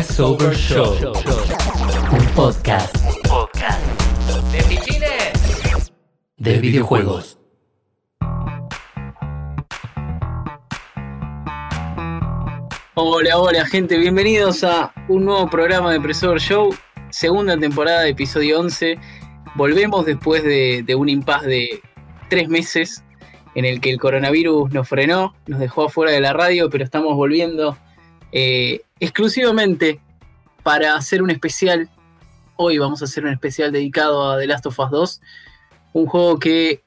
Crossover Show. Un podcast. Podcast. De pichines. De videojuegos. Hola, hola gente, bienvenidos a un nuevo programa de Crossover Show, segunda temporada, episodio 11. Volvemos después de, de un impas de tres meses en el que el coronavirus nos frenó, nos dejó afuera de la radio, pero estamos volviendo eh, exclusivamente para hacer un especial. Hoy vamos a hacer un especial dedicado a The Last of Us 2, un juego que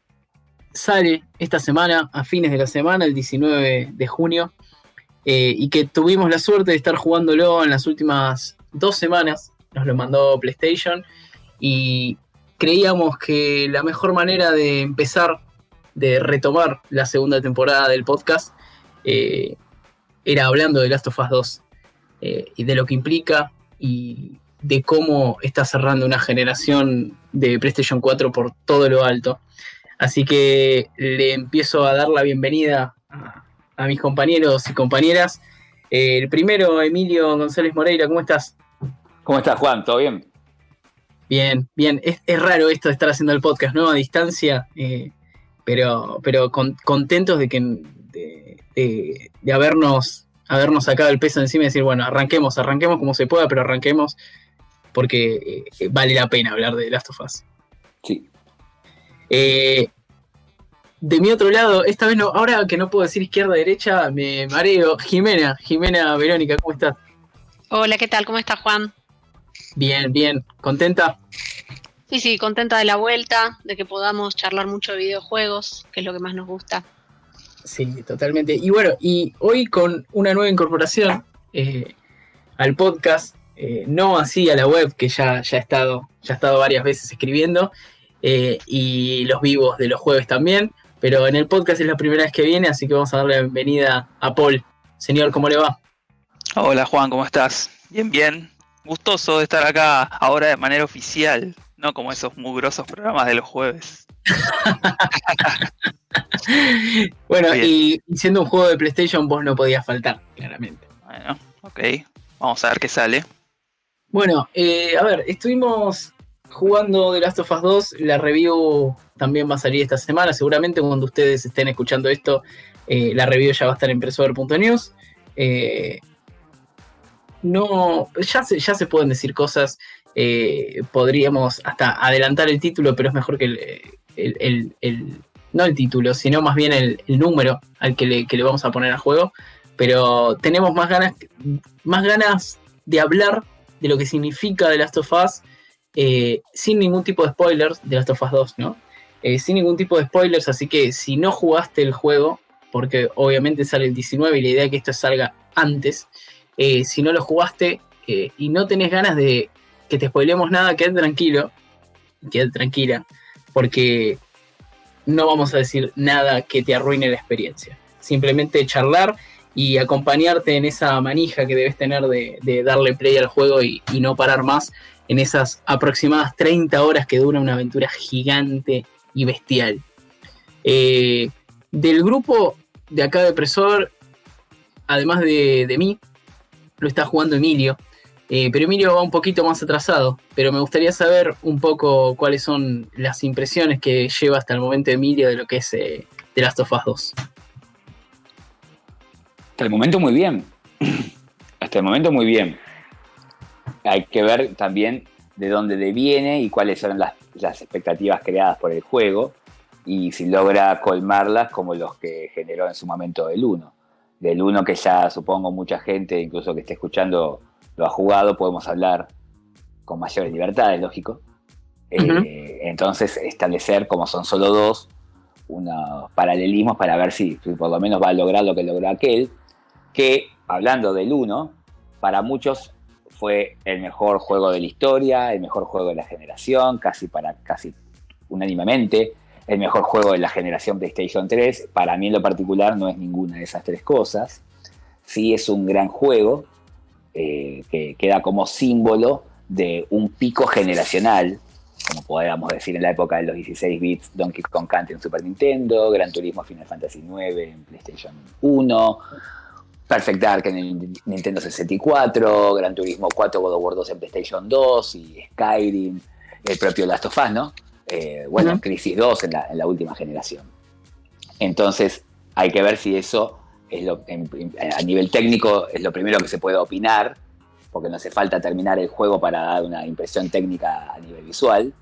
sale esta semana, a fines de la semana, el 19 de junio, eh, y que tuvimos la suerte de estar jugándolo en las últimas dos semanas. Nos lo mandó PlayStation y creíamos que la mejor manera de empezar, de retomar la segunda temporada del podcast, eh, era hablando de Last of Us 2 eh, y de lo que implica y de cómo está cerrando una generación de PlayStation 4 por todo lo alto. Así que le empiezo a dar la bienvenida a, mis compañeros y compañeras. Eh, el primero, Emilio González Moreira, ¿cómo estás? ¿Cómo estás, Juan? ¿Todo bien? Bien, bien. Es, raro esto de estar haciendo el podcast, ¿no? A distancia, eh, pero, pero contentos de que de, habernos, habernos sacado el peso encima y decir, bueno, arranquemos, arranquemos como se pueda, pero arranquemos porque eh, vale la pena hablar de Last of Us. Sí. Eh, de mi otro lado, esta vez no, ahora que no puedo decir izquierda derecha, me mareo. Jimena, Jimena Verónica, ¿cómo estás? Hola, ¿qué tal? ¿Cómo estás, Juan? Bien, bien. ¿Contenta? Sí, sí, contenta de la vuelta, de que podamos charlar mucho de videojuegos, que es lo que más nos gusta. Sí, totalmente. Y bueno, y hoy con una nueva incorporación eh, al podcast, eh, no así a la web, que ya, ya, he estado, ya he estado varias veces escribiendo, eh, y los vivos de los jueves también, pero en el podcast es la primera vez que viene, así que vamos a darle la bienvenida a Paul. Señor, ¿cómo le va? Hola Juan, ¿cómo estás? Bien, bien. Gustoso de estar acá ahora de manera oficial, no como esos mugrosos programas de los jueves. bueno, y siendo un juego de PlayStation, vos no podías faltar, claramente. Bueno, ok. Vamos a ver qué sale. Bueno, eh, a ver, estuvimos jugando The Last of Us 2. La review también va a salir esta semana. Seguramente cuando ustedes estén escuchando esto, eh, la review ya va a estar en presover.news. Eh, no, ya se, ya se pueden decir cosas. podríamos hasta adelantar el título, pero es mejor que el, no el título, sino más bien el, número al que le, vamos a poner a juego. Pero tenemos más ganas, más ganas de hablar de lo que significa The Last of Us eh, sin ningún tipo de spoilers de Last of Us 2, ¿no? Eh, sin ningún tipo de spoilers, así que si no jugaste el juego, porque obviamente sale el 19 y la idea es que esto salga antes, eh, si no lo jugaste y no tenés ganas de que te spoilemos nada, quédate tranquilo, quédate tranquila, porque no vamos a decir nada que te arruine la experiencia. Simplemente charlar y acompañarte en esa manija que debes tener de, darle play al juego y, no parar más en esas aproximadas 30 horas que dura una aventura gigante y bestial. Eh, del grupo de acá de Presor, además de, de mí, lo está jugando Emilio, eh, pero Emilio va un poquito más atrasado, pero me gustaría saber un poco cuáles son las impresiones que lleva hasta el momento Emilio de lo que es eh, The Last of Us 2. Hasta el momento muy bien. Hasta el momento muy bien. Hay que ver también de dónde viene y cuáles son las, las expectativas creadas por el juego y si logra colmarlas como los que generó en su momento el 1. Del 1 que ya supongo mucha gente, incluso que esté escuchando, lo ha jugado, podemos hablar con mayores libertades, lógico. Eh, entonces, establecer, como son solo dos, unos paralelismos para ver si, por lo menos va a lograr lo que logró aquel, que, hablando del uno, para muchos fue el mejor juego de la historia, el mejor juego de la generación, casi para casi unánimemente, el mejor juego de la generación PlayStation 3. Para mí en lo particular no es ninguna de esas tres cosas. Sí es un gran juego, eh, que queda como símbolo de un pico generacional, como podríamos decir en la época de los 16 bits, Donkey Kong Country en Super Nintendo, Gran Turismo Final Fantasy IX en PlayStation 1, Perfect Dark en el Nintendo 64, Gran Turismo 4, God of War 2 en PlayStation 2 y Skyrim, el propio Last of Us, ¿no? Eh, bueno, Crisis 2 en la, en la, última generación. Entonces, hay que ver si eso es lo, a nivel técnico es lo primero que se puede opinar, porque no hace falta terminar el juego para dar una impresión técnica a nivel visual.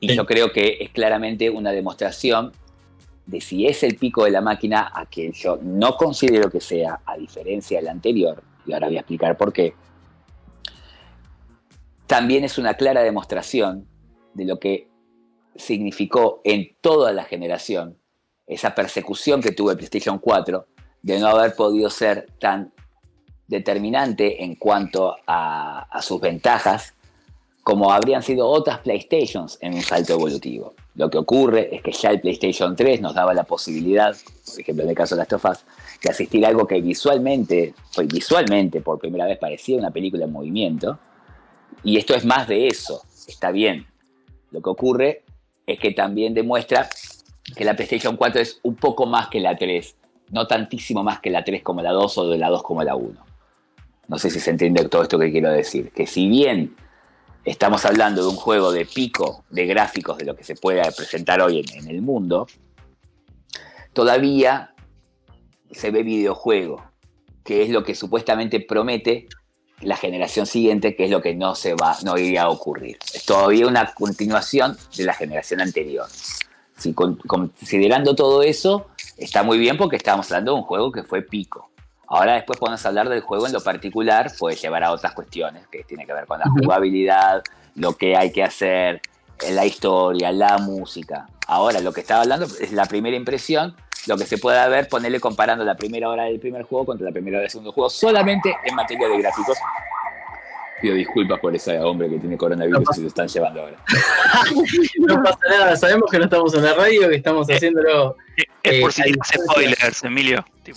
Y yo creo que es claramente una demostración de si es el pico de la máquina a que yo no considero que sea, a diferencia del anterior, y ahora voy a explicar por qué, también es una clara demostración de lo que significó en toda la generación esa persecución que tuvo el PlayStation 4 de no haber podido ser tan determinante en cuanto a, sus ventajas como habrían sido otras PlayStations en un salto evolutivo. Lo que ocurre es que ya el PlayStation 3 nos daba la posibilidad, por ejemplo en el caso de las Us, de asistir a algo que visualmente, visualmente por primera vez parecía una película en movimiento, y esto es más de eso, está bien. Lo que ocurre es que también demuestra que la PlayStation 4 es un poco más que la 3, no tantísimo más que la 3 como la 2 o de la 2 como la 1. No sé si se entiende todo esto que quiero decir, que si bien estamos hablando de un juego de pico de gráficos de lo que se puede presentar hoy en, el mundo, todavía se ve videojuego, que es lo que supuestamente promete la generación siguiente, que es lo que no se va, no iría a ocurrir. Es todavía una continuación de la generación anterior. Si considerando todo eso, está muy bien porque estamos hablando de un juego que fue pico. Ahora después podemos hablar del juego en lo particular, puede llevar a otras cuestiones que tiene que ver con la jugabilidad, lo que hay que hacer, la historia, la música. Ahora lo que estaba hablando es la primera impresión, lo que se puede ver, ponerle comparando la primera hora del primer juego contra la primera hora del segundo juego, solamente en materia de gráficos Pido disculpas por ese hombre que tiene coronavirus y se lo están llevando ahora. no pasa nada, sabemos que no estamos en la radio, que estamos eh, haciéndolo. Es eh, por si hace spoilers, Emilio.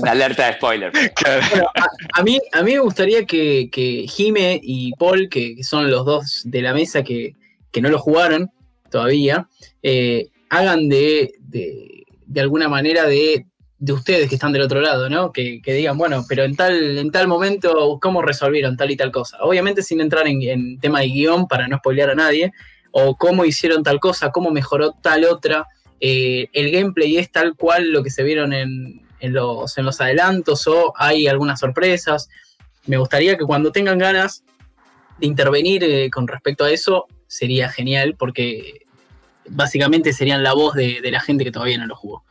Una alerta de spoilers. a, mí, a mí me gustaría que, que Jime y Paul, que, son los dos de la mesa que, no lo jugaron todavía, eh, hagan de, de, de alguna manera de de ustedes que están del otro lado, ¿no? Que, digan, bueno, pero en tal, en tal momento, ¿cómo resolvieron tal y tal cosa? Obviamente sin entrar en, tema de guion para no spoilear a nadie, o cómo hicieron tal cosa, cómo mejoró tal otra. Eh, el gameplay es tal cual lo que se vieron en, los, en los adelantos o hay algunas sorpresas. Me gustaría que cuando tengan ganas de intervenir eh, con respecto a eso, sería genial porque básicamente serían la voz de, de la gente que todavía no lo jugó.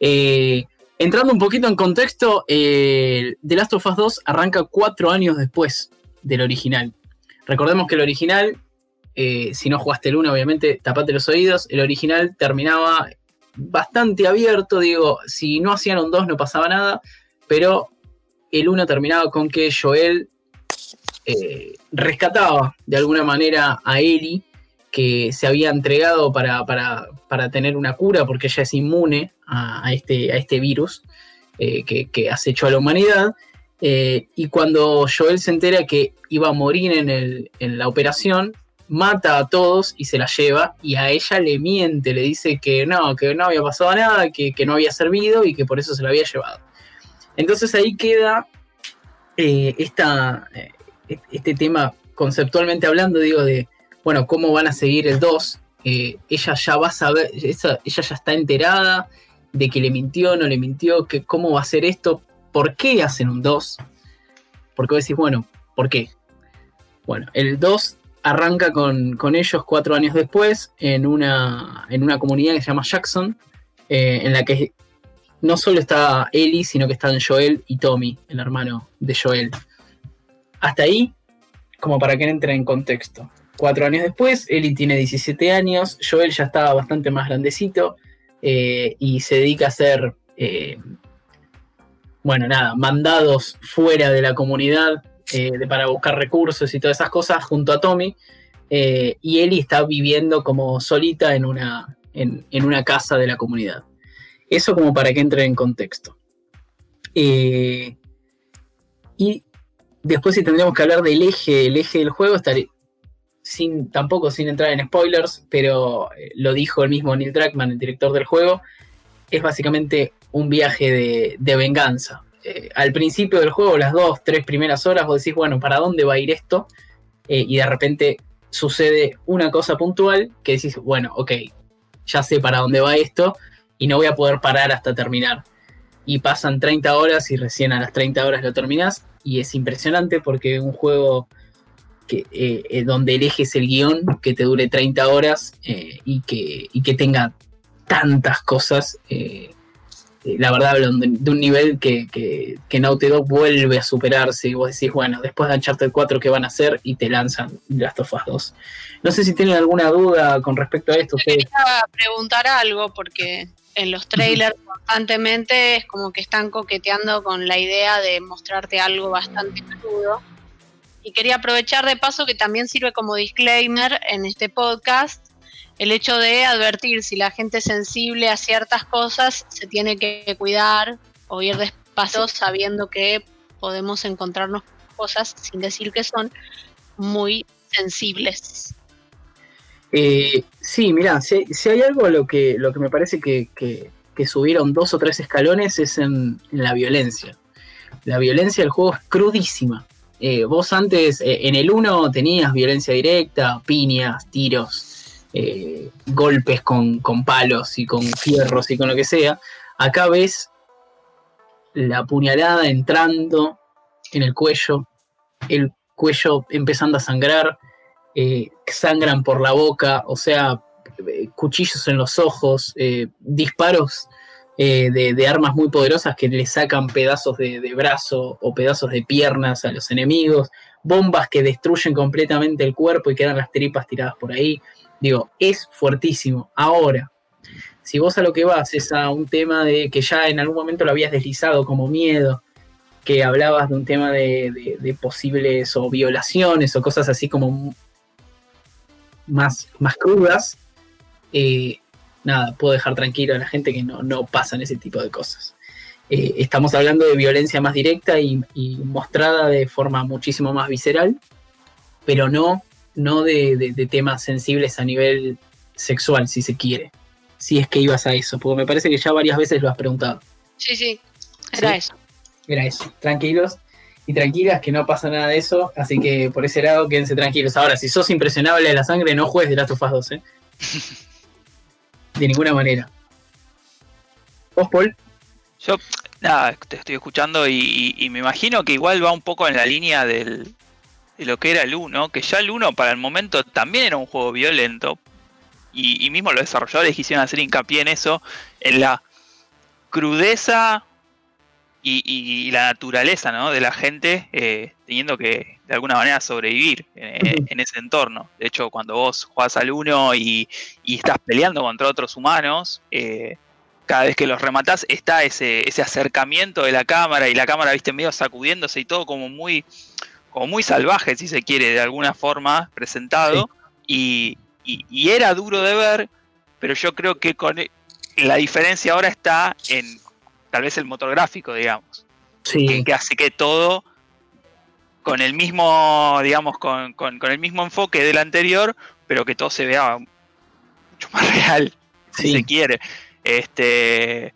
Eh, entrando un poquito en contexto, The Last of Us 2 arranca cuatro años después del original. Recordemos que el original, eh, si no jugaste el 1, obviamente, tapate los oídos. El original terminaba bastante abierto, digo, si no hacían un 2 no pasaba nada, pero el 1 terminaba con que Joel eh, rescataba de alguna manera a Ellie que se había entregado para, tener una cura porque ella es inmune a, este, a este, virus eh, que, que, acechó a la humanidad. Eh, y cuando Joel se entera que iba a morir en, la operación, mata a todos y se la lleva y a ella le miente, le dice que no, que no había pasado nada, que, no había servido y que por eso se la había llevado. Entonces ahí queda eh, este tema conceptualmente hablando, digo, de bueno, cómo van a seguir el 2. Eh, ella ya va a saber, ella, ya está enterada de que le mintió, no le mintió, que cómo va a ser esto, por qué hacen un 2. Porque vos decís, bueno, ¿por qué? Bueno, el 2 arranca con, ellos cuatro años después en una, en una comunidad que se llama Jackson, eh, en la que no solo está Ellie, sino que están Joel y Tommy, el hermano de Joel. Hasta ahí, como para que entre en contexto. Cuatro años después, Ellie tiene 17 años, Joel ya estaba bastante más grandecito eh, y se dedica a hacer, eh, bueno, nada, mandados fuera de la comunidad eh, para buscar recursos y todas esas cosas junto a Tommy. y Ellie está viviendo como solita en una, en, una casa de la comunidad. Eso como para que entre en contexto. y después si tendríamos que hablar del eje, el eje del juego, estaría, sin, tampoco sin entrar en spoilers, pero eh, lo dijo el mismo Neil Druckmann, el director del juego, es básicamente un viaje de, venganza. Eh, al principio del juego, las dos, tres primeras horas, vos decís, bueno, ¿para dónde va a ir esto? Eh, y de repente sucede una cosa puntual que decís, bueno, ok, ya sé para dónde va esto y no voy a poder parar hasta terminar. Y pasan 30 horas y recién a las 30 horas lo terminás y es impresionante porque un juego que, eh, eh, donde eleges el guion que te dure 30 horas eh, y, que, y que tenga tantas cosas, eh, la verdad de, de un nivel que, que, que Naughty Dog vuelve a superarse y vos decís, bueno, después de Uncharted 4, ¿qué van a hacer? Y te lanzan Last of Us 2. No sé si tienen alguna duda con respecto a esto. ustedes. Quería preguntar algo porque en los trailers constantemente es como que están coqueteando con la idea de mostrarte algo bastante crudo. Y quería aprovechar de paso que también sirve como disclaimer en este podcast el hecho de advertir si la gente es sensible a ciertas cosas se tiene que cuidar o ir despacio sabiendo que podemos encontrarnos cosas sin decir que son muy sensibles. Eh, sí, mirá, si, si hay algo lo que, lo que me parece que, que- que subieron dos o tres escalones es en, en la violencia. La violencia del juego es crudísima. Eh, vos antes, eh, en el 1 tenías violencia directa, piñas, tiros, eh, golpes con, con palos y con fierros y con lo que sea. Acá ves la puñalada entrando en el cuello, el cuello empezando a sangrar, sangran por la boca, o sea, cuchillos en los ojos, disparos eh, de, armas muy poderosas que le sacan pedazos de, brazo o pedazos de piernas a los enemigos, bombas que destruyen completamente el cuerpo y quedan las tripas tiradas por ahí. Digo, es fuertísimo. Ahora, si vos a lo que vas es a un tema de que ya en algún momento lo habías deslizado como miedo, que hablabas de un tema de, posibles violaciones o cosas así como más, más crudas, eh, nada, puedo dejar tranquilo a la gente que no, no pasan ese tipo de cosas. Eh, estamos hablando de violencia más directa y, y mostrada de forma muchísimo más visceral, pero no, no de, de- de temas sensibles a nivel sexual, si se quiere. Si es que ibas a eso, porque me parece que ya varias veces lo has preguntado. Sí, sí, era Sí. eso. Era eso. Tranquilos y tranquilas que no pasa nada de eso. Así que por ese lado quédense tranquilos. Ahora, si sos impresionable de la sangre, no juegues de Last of Us 2, ¿eh? De ninguna manera. ¿Vos, Paul? Yo, nada, te estoy escuchando y, me imagino que igual va un poco en la línea de lo que era el 1, que ya el 1 para el momento también era un juego violento. Y, y mismo los desarrolladores quisieron hacer hincapié en eso, en la crudeza y, y- y la naturaleza ¿no? de la gente eh, teniendo que de alguna manera sobrevivir eh, en ese entorno. De hecho, cuando vos jugás al 1 y, y estás peleando contra otros humanos, eh, cada vez que los rematás está ese, ese acercamiento de la cámara y la cámara, viste, medio sacudiéndose y todo como muy, como muy salvaje, si se quiere, de alguna forma presentado. Y era duro de ver, pero yo creo que con e- la diferencia ahora está en tal vez el motor gráfico, digamos que, Sí. que hace que todo con el mismo, digamos, con, con- con el mismo enfoque del anterior, pero que todo se vea mucho más real, si se quiere. Este,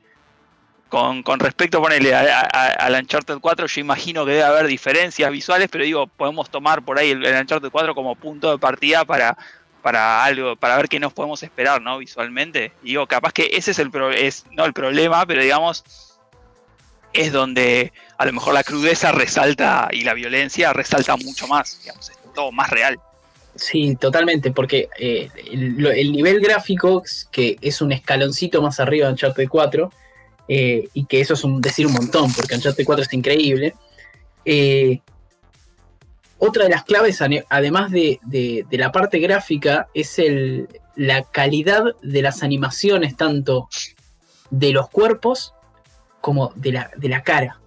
con, con respecto ponele, a, a- al Uncharted 4, yo imagino que debe haber diferencias visuales, pero digo, podemos tomar por ahí el, el Uncharted 4 como punto de partida para, para algo, para ver qué nos podemos esperar, ¿no? Visualmente. Y digo, capaz que ese es el pro- es, no el problema, pero digamos, es donde a lo mejor la crudeza resalta y la violencia resalta mucho más, digamos, es todo más real. Sí, totalmente, porque eh, el, nivel gráfico, que es un escaloncito más arriba de Uncharted 4, eh, y que eso es un, decir un montón, porque Uncharted 4 es increíble. eh, otra de las claves, además de, la parte gráfica, es la calidad de las animaciones, tanto de los cuerpos como de la, de la cara.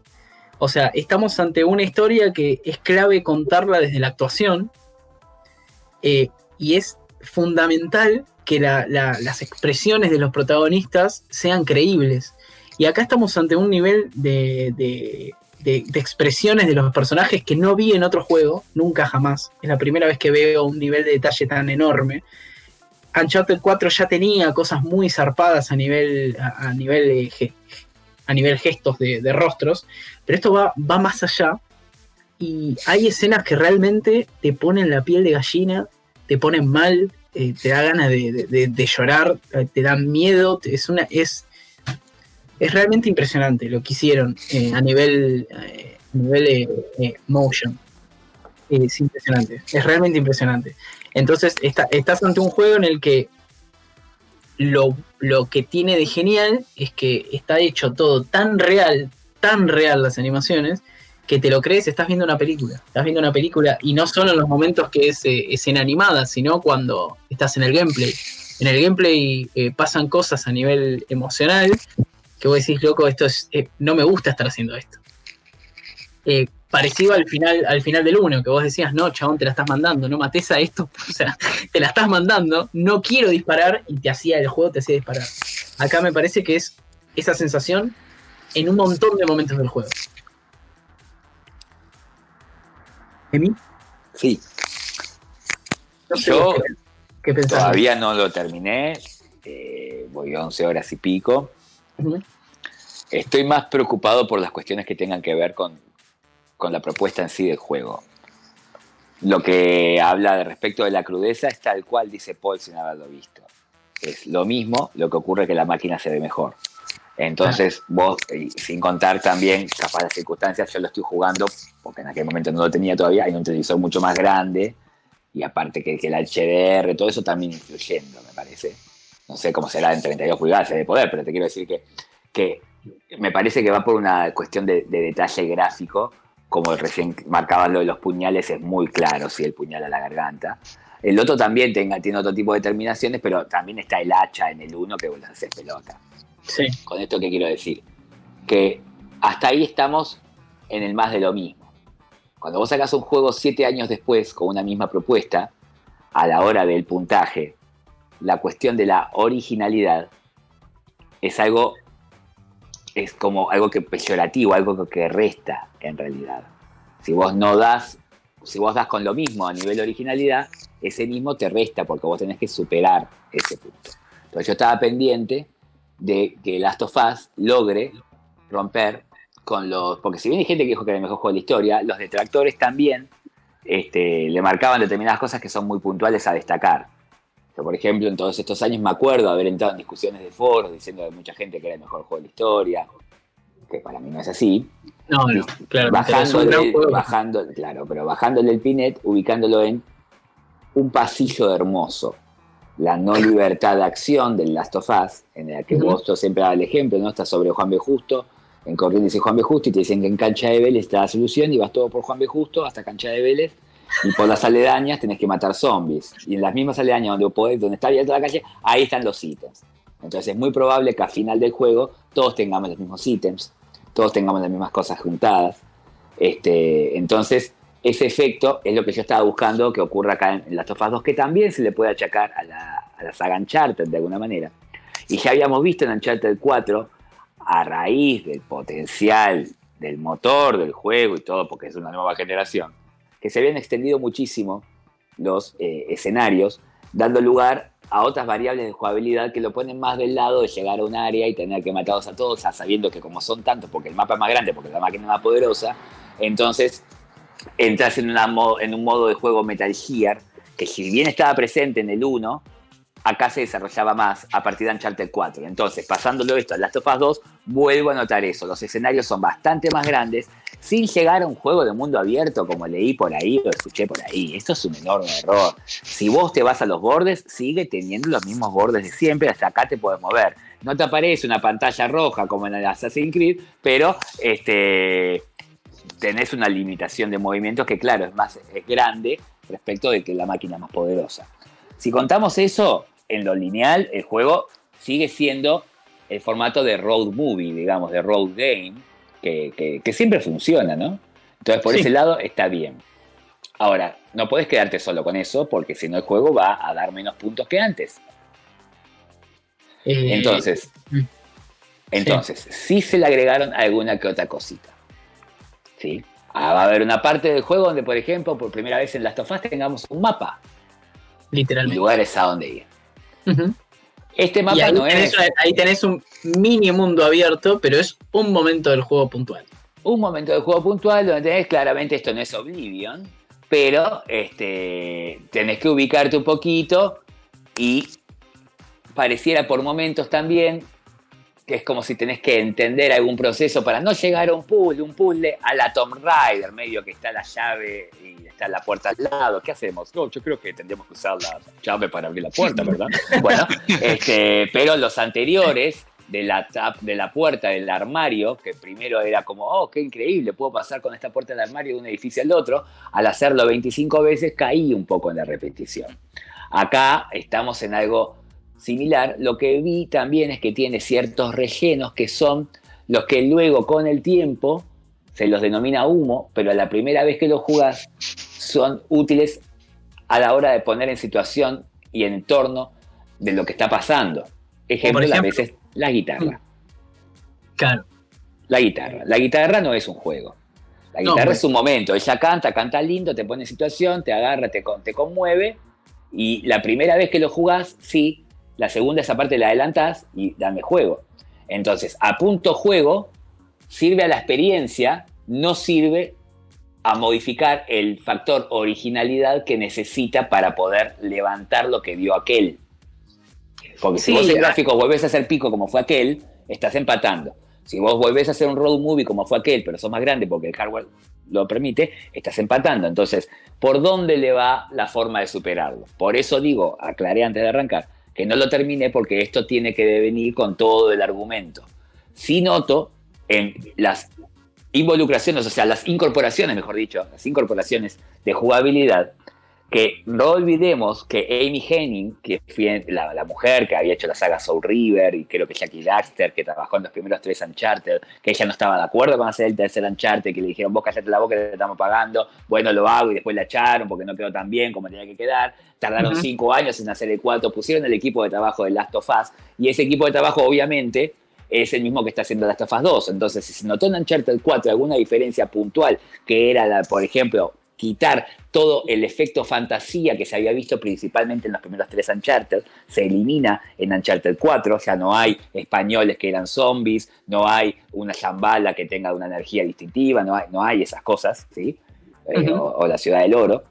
O sea, estamos ante una historia que es clave contarla desde la actuación, eh, y es fundamental que la- la- las expresiones de los protagonistas sean creíbles. Y acá estamos ante un nivel de, de- expresiones de los personajes que no vi en otro juego, nunca jamás. Es la primera vez que veo un nivel de detalle tan enorme. Uncharted 4 ya tenía cosas muy zarpadas a nivel, a, nivel eh, a nivel gestos de, rostros, pero esto va, va más allá y hay escenas que realmente te ponen la piel de gallina, te ponen mal, eh, te da ganas de, llorar, eh, te dan miedo, es una es es realmente impresionante lo que hicieron eh, a nivel a nivel motion. Es impresionante, es realmente impresionante. Entonces está- estás ante un juego en el que lo, lo que tiene de genial es que está hecho todo tan real, tan real las animaciones, que te lo crees, estás viendo una película. Estás viendo una película y no solo en los momentos que es eh, escena animada, sino cuando estás en el gameplay. En el gameplay eh, pasan cosas a nivel emocional que vos decís, loco, esto es, eh, no me gusta estar haciendo esto. Parecido al final, al final del 1, que vos decías, no, chabón, te la estás mandando, no mates a esto, o sea, te la estás mandando, no quiero disparar, y te hacía el juego, te hacía disparar. Acá me parece que es esa sensación en un montón de momentos del juego. ¿Emi? Sí, No sé Yo qué, qué pensás. todavía no lo terminé. eh, voy a 11 horas y pico. Estoy más preocupado por las cuestiones que tengan que ver con, con la propuesta en sí del juego. Lo que habla de respecto de la crudeza es tal cual dice Paul sin haberlo visto. Es lo mismo, lo que ocurre que la máquina se ve mejor. Entonces, vos, sin contar también, capaz las circunstancias, yo lo estoy jugando, porque en aquel momento no lo tenía todavía, hay un televisor mucho más grande, y aparte que, que el HDR, todo eso también influyendo, me parece. No sé cómo será en 32 pulgadas de poder, pero te quiero decir que, que me parece que va por una cuestión de, de detalle gráfico, como recién marcabas lo de los puñales, es muy claro si el puñal a la garganta. El otro también tenga, tiene otro tipo de terminaciones, pero también está el hacha en el uno que vos haces pelota. Sí, Con esto, ¿qué quiero decir? Que hasta ahí estamos en el más de lo mismo. Cuando vos sacás un juego siete años después con una misma propuesta, a la hora del puntaje, la cuestión de la originalidad es algo, es como algo que peyorativo, algo que resta en realidad. Si vos no das, si vos das con lo mismo a nivel de originalidad, ese mismo te resta porque vos tenés que superar ese punto. Entonces yo estaba pendiente de que Last of Us logre romper con los. Porque si bien hay gente que dijo que era el mejor juego de la historia, los detractores también este, le marcaban determinadas cosas que son muy puntuales a destacar. Yo, por ejemplo, en todos estos años me acuerdo haber entrado en discusiones de foros diciendo de mucha gente que era el mejor juego de la historia, que para mí no es así. no, no, claro. Bajándole, bajando, claro, pero bajándole el pinet, ubicándolo en un pasillo hermoso. La no libertad de acción del Last of Us, en la que vos yo siempre das el ejemplo, ¿no? Está sobre Juan B. Justo, en Corrientes dice Juan B. Justo, y te dicen que en Cancha de Vélez está la solución, y vas todo por Juan B. Justo hasta Cancha de Vélez, y por las aledañas tenés que matar zombies. Y en las mismas aledañas donde, podés, donde está abierta la calle, ahí están los ítems. Entonces es muy probable que al final del juego todos tengamos los mismos ítems, todos tengamos las mismas cosas juntadas. Este, entonces, ese efecto es lo que yo estaba buscando que ocurra acá en, of Us 2, que también se le puede achacar a la, a la saga Uncharted de alguna manera. Y ya habíamos visto en Uncharted 4, a raíz del potencial del motor del juego y todo, porque es una nueva generación, que se habían extendido muchísimo los eh, escenarios, dando lugar a otras variables de jugabilidad que lo ponen más del lado de llegar a un área y tener que matarlos a todos, sabiendo que como son tantos, porque el mapa es más grande, porque la máquina es más poderosa, entonces entras en un modo de juego Metal Gear, que si bien estaba presente en el 1, acá se desarrollaba más a partir de Uncharted 4. Entonces, pasándolo esto a Last of Us 2, vuelvo a notar eso. Los escenarios son bastante más grandes, sin llegar a un juego de mundo abierto como leí por ahí o escuché por ahí. Esto es un enorme error. Si vos te vas a los bordes, sigue teniendo los mismos bordes de siempre, hasta acá te puedes mover. No te aparece una pantalla roja como en el Assassin's Creed, pero este, tenés una limitación de movimientos que, claro, es más es grande respecto de que la máquina más poderosa. Si contamos eso, en lo lineal, el juego sigue siendo el formato de road movie, digamos, de road game, que, que- que siempre funciona, ¿no? Entonces, por Sí. ese lado, está bien. Ahora, no puedes quedarte solo con eso, porque si no, el juego va a dar menos puntos que antes. Eh, Entonces, mm. entonces, sí se le agregaron alguna que otra cosita. ¿Sí? Ah, va a haber una parte del juego donde, por ejemplo, por primera vez en Last of Us tengamos un mapa y literalmente. lugares a donde ir. Este Y mapa ahí, no tenés, es ahí tenés un mini mundo abierto, pero es un momento del juego puntual. un momento de juego puntual donde tenés claramente esto no es Oblivion, pero este, tenés que ubicarte un poquito y pareciera por momentos también que es como si tenés que entender algún proceso para no llegar a un puzzle, un puzzle a la Tomb Raider, medio que está la llave y está la puerta al lado. ¿Qué hacemos? No, yo creo que tendríamos que usar la llave para abrir la puerta, ¿verdad? bueno, este, pero los anteriores de la, tap- de la puerta del armario, que primero era como, oh, qué increíble, puedo pasar con esta puerta del armario de un edificio al otro, al hacerlo 25 veces caí un poco en la repetición. Acá estamos en algo similar. Lo que vi también es que tiene ciertos rellenos que son los que luego con el tiempo se los denomina humo, pero la primera vez que los jugás son útiles a la hora de poner en situación y en entorno de lo que está pasando. Ejemplo, ejemplo- a veces la guitarra. Claro. La guitarra. La guitarra no es un juego. La guitarra bueno. es un momento. Ella canta, canta lindo, te pone en situación, te agarra, te, te conmueve. Y la primera vez que lo jugás, sí. La segunda, esa parte la adelantás y dame juego. Entonces, a punto juego sirve a la experiencia, no sirve a modificar el factor originalidad que necesita para poder levantar lo que dio aquel. Porque si vos en ah. gráfico volvés a hacer pico como fue aquel, estás empatando. Si vos volvés a hacer un road movie como fue aquel, pero sos más grande porque el hardware lo permite, estás empatando. Entonces, ¿por dónde le va la forma de superarlo? Por eso digo, aclaré antes de arrancar, que no lo terminé porque esto tiene que devenir con todo el argumento. Sí noto en las involucraciones, o sea, las incorporaciones, mejor dicho, las incorporaciones de jugabilidad, que no olvidemos que Amy Henning, que fue la, la mujer que había hecho la saga Soul River, y creo que Jackie Daxter, que trabajó en los primeros tres Uncharted, que ella no estaba de acuerdo con hacer el tercer Uncharted, que le dijeron, vos callate la boca, te estamos pagando, bueno, lo hago, y después la echaron porque no quedó tan bien como tenía que quedar. Tardaron cinco años en hacer el cuarto, pusieron el equipo de trabajo de Last of Us, y ese equipo de trabajo, obviamente, es el mismo que está haciendo Last of Us 2. Entonces, si se notó en Uncharted 4 alguna diferencia puntual, que era, la, por ejemplo, quitar todo el efecto fantasía que se había visto principalmente en los primeros tres Uncharted, se elimina en Uncharted 4, ya no hay españoles que eran zombies, no hay una chambala que tenga una energía distintiva, no hay, no hay esas cosas, ¿sí? Eh, o la ciudad del oro.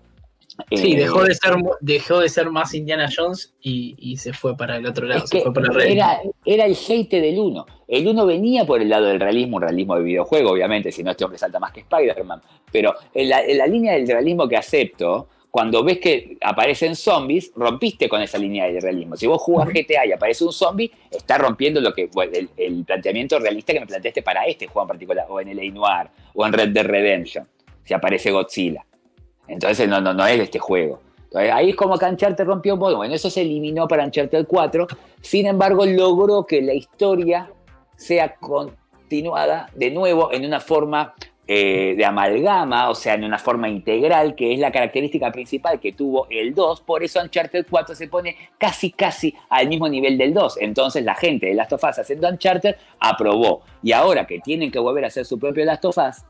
Sí, Eh, dejó de ser dejó de ser más Indiana Jones y, y se fue para el otro lado, se fue para era, era el hate del 1. El 1 venía por el lado del realismo, un realismo de videojuego, obviamente, si no este hombre salta más que Spider-Man. Pero en la, en la línea del realismo que acepto, cuando ves que aparecen zombies, rompiste con esa línea del realismo. Si vos jugás. GTA y aparece un zombie, está rompiendo lo que bueno, el, el planteamiento realista que me planteaste para este juego en particular, o en el Noir, o en Red Dead Redemption, si aparece Godzilla. Entonces no, no, no es de este juego. Ahí es como que Uncharted rompió un poco. Bueno, eso se eliminó para Uncharted 4. Sin embargo, logró que la historia sea continuada de nuevo en una forma eh, de amalgama, o sea, en una forma integral, que es la característica principal que tuvo el 2. Por eso Uncharted 4 se pone casi, casi al mismo nivel del 2. Entonces la gente de Last of Us haciendo Uncharted aprobó. Y ahora que tienen que volver a hacer su propio Last of Us,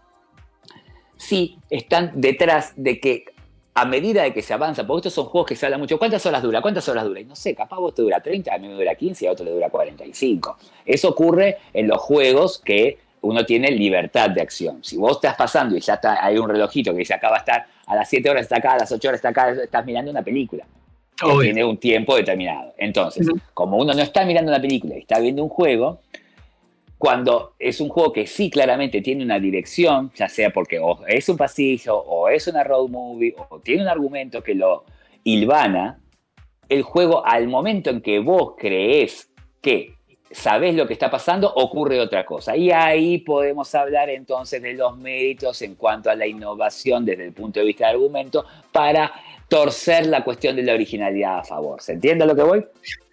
sí están detrás de que a medida de que se avanza, porque estos son juegos que se habla mucho, ¿cuántas horas dura? ¿Cuántas horas dura? Y no sé, capaz vos te dura 30, a mí me dura 15 y a otro le dura 45. Eso ocurre en los juegos que uno tiene libertad de acción. Si vos estás pasando y ya está, hay un relojito que dice acá va a estar, a las 7 horas está acá, a las 8 horas está acá, estás mirando una película. Que tiene un tiempo determinado. Entonces, como uno no está mirando una película y está viendo un juego, cuando es un juego que sí claramente tiene una dirección, ya sea porque es un pasillo, o es una road movie, o tiene un argumento que lo hilvana, el juego al momento en que vos crees que sabés lo que está pasando, ocurre otra cosa. Y ahí podemos hablar entonces de los méritos en cuanto a la innovación desde el punto de vista del argumento para torcer la cuestión de la originalidad a favor. ¿Se entiende lo que voy?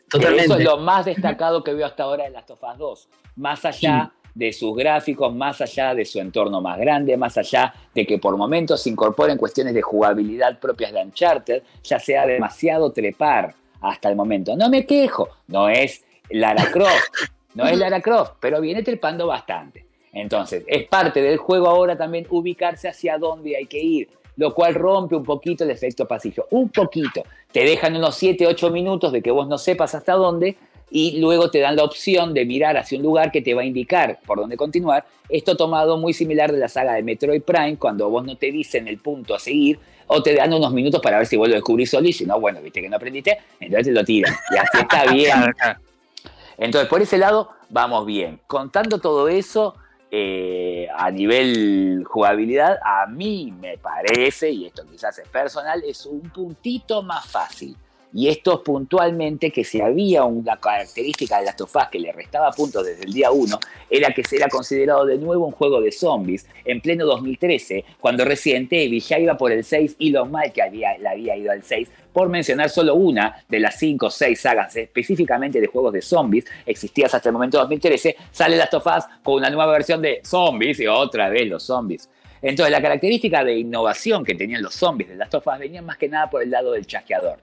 Totalmente. Eso es lo más destacado que veo hasta ahora en Last of Us 2. Más allá de sus gráficos, más allá de su entorno más grande, más allá de que por momentos se incorporen cuestiones de jugabilidad propias de Uncharted, ya sea demasiado trepar hasta el momento. No me quejo, no es Lara Croft, no es Lara Croft, pero viene trepando bastante. Entonces, es parte del juego ahora también ubicarse hacia dónde hay que ir, lo cual rompe un poquito el efecto pasillo. Un poquito. Te dejan unos 7, 8 minutos de que vos no sepas hasta dónde, y luego te dan la opción de mirar hacia un lugar que te va a indicar por dónde continuar. Esto tomado muy similar de la saga de Metroid Prime, cuando vos no te dicen el punto a seguir o te dan unos minutos para ver si vuelvo a descubrir solo y si no, bueno, viste que no aprendiste, entonces te lo tiran. Y así está bien. Entonces, por ese lado, vamos bien. Contando todo eso, eh, a nivel jugabilidad, a mí me parece, y esto quizás es personal, es un puntito más fácil. Y esto puntualmente que si había una característica de Last of Us que le restaba puntos desde el día 1, era que se era considerado de nuevo un juego de zombies en pleno 2013, cuando Resident Evil ya iba por el 6 y lo mal que había, le había ido al 6, por mencionar solo una de las 5 o 6 sagas específicamente de juegos de zombies existías hasta el momento 2013, sale Last of Us con una nueva versión de zombies y otra vez los zombies. Entonces la característica de innovación que tenían los zombies de Last of Us venían más que nada por el lado del chasqueador.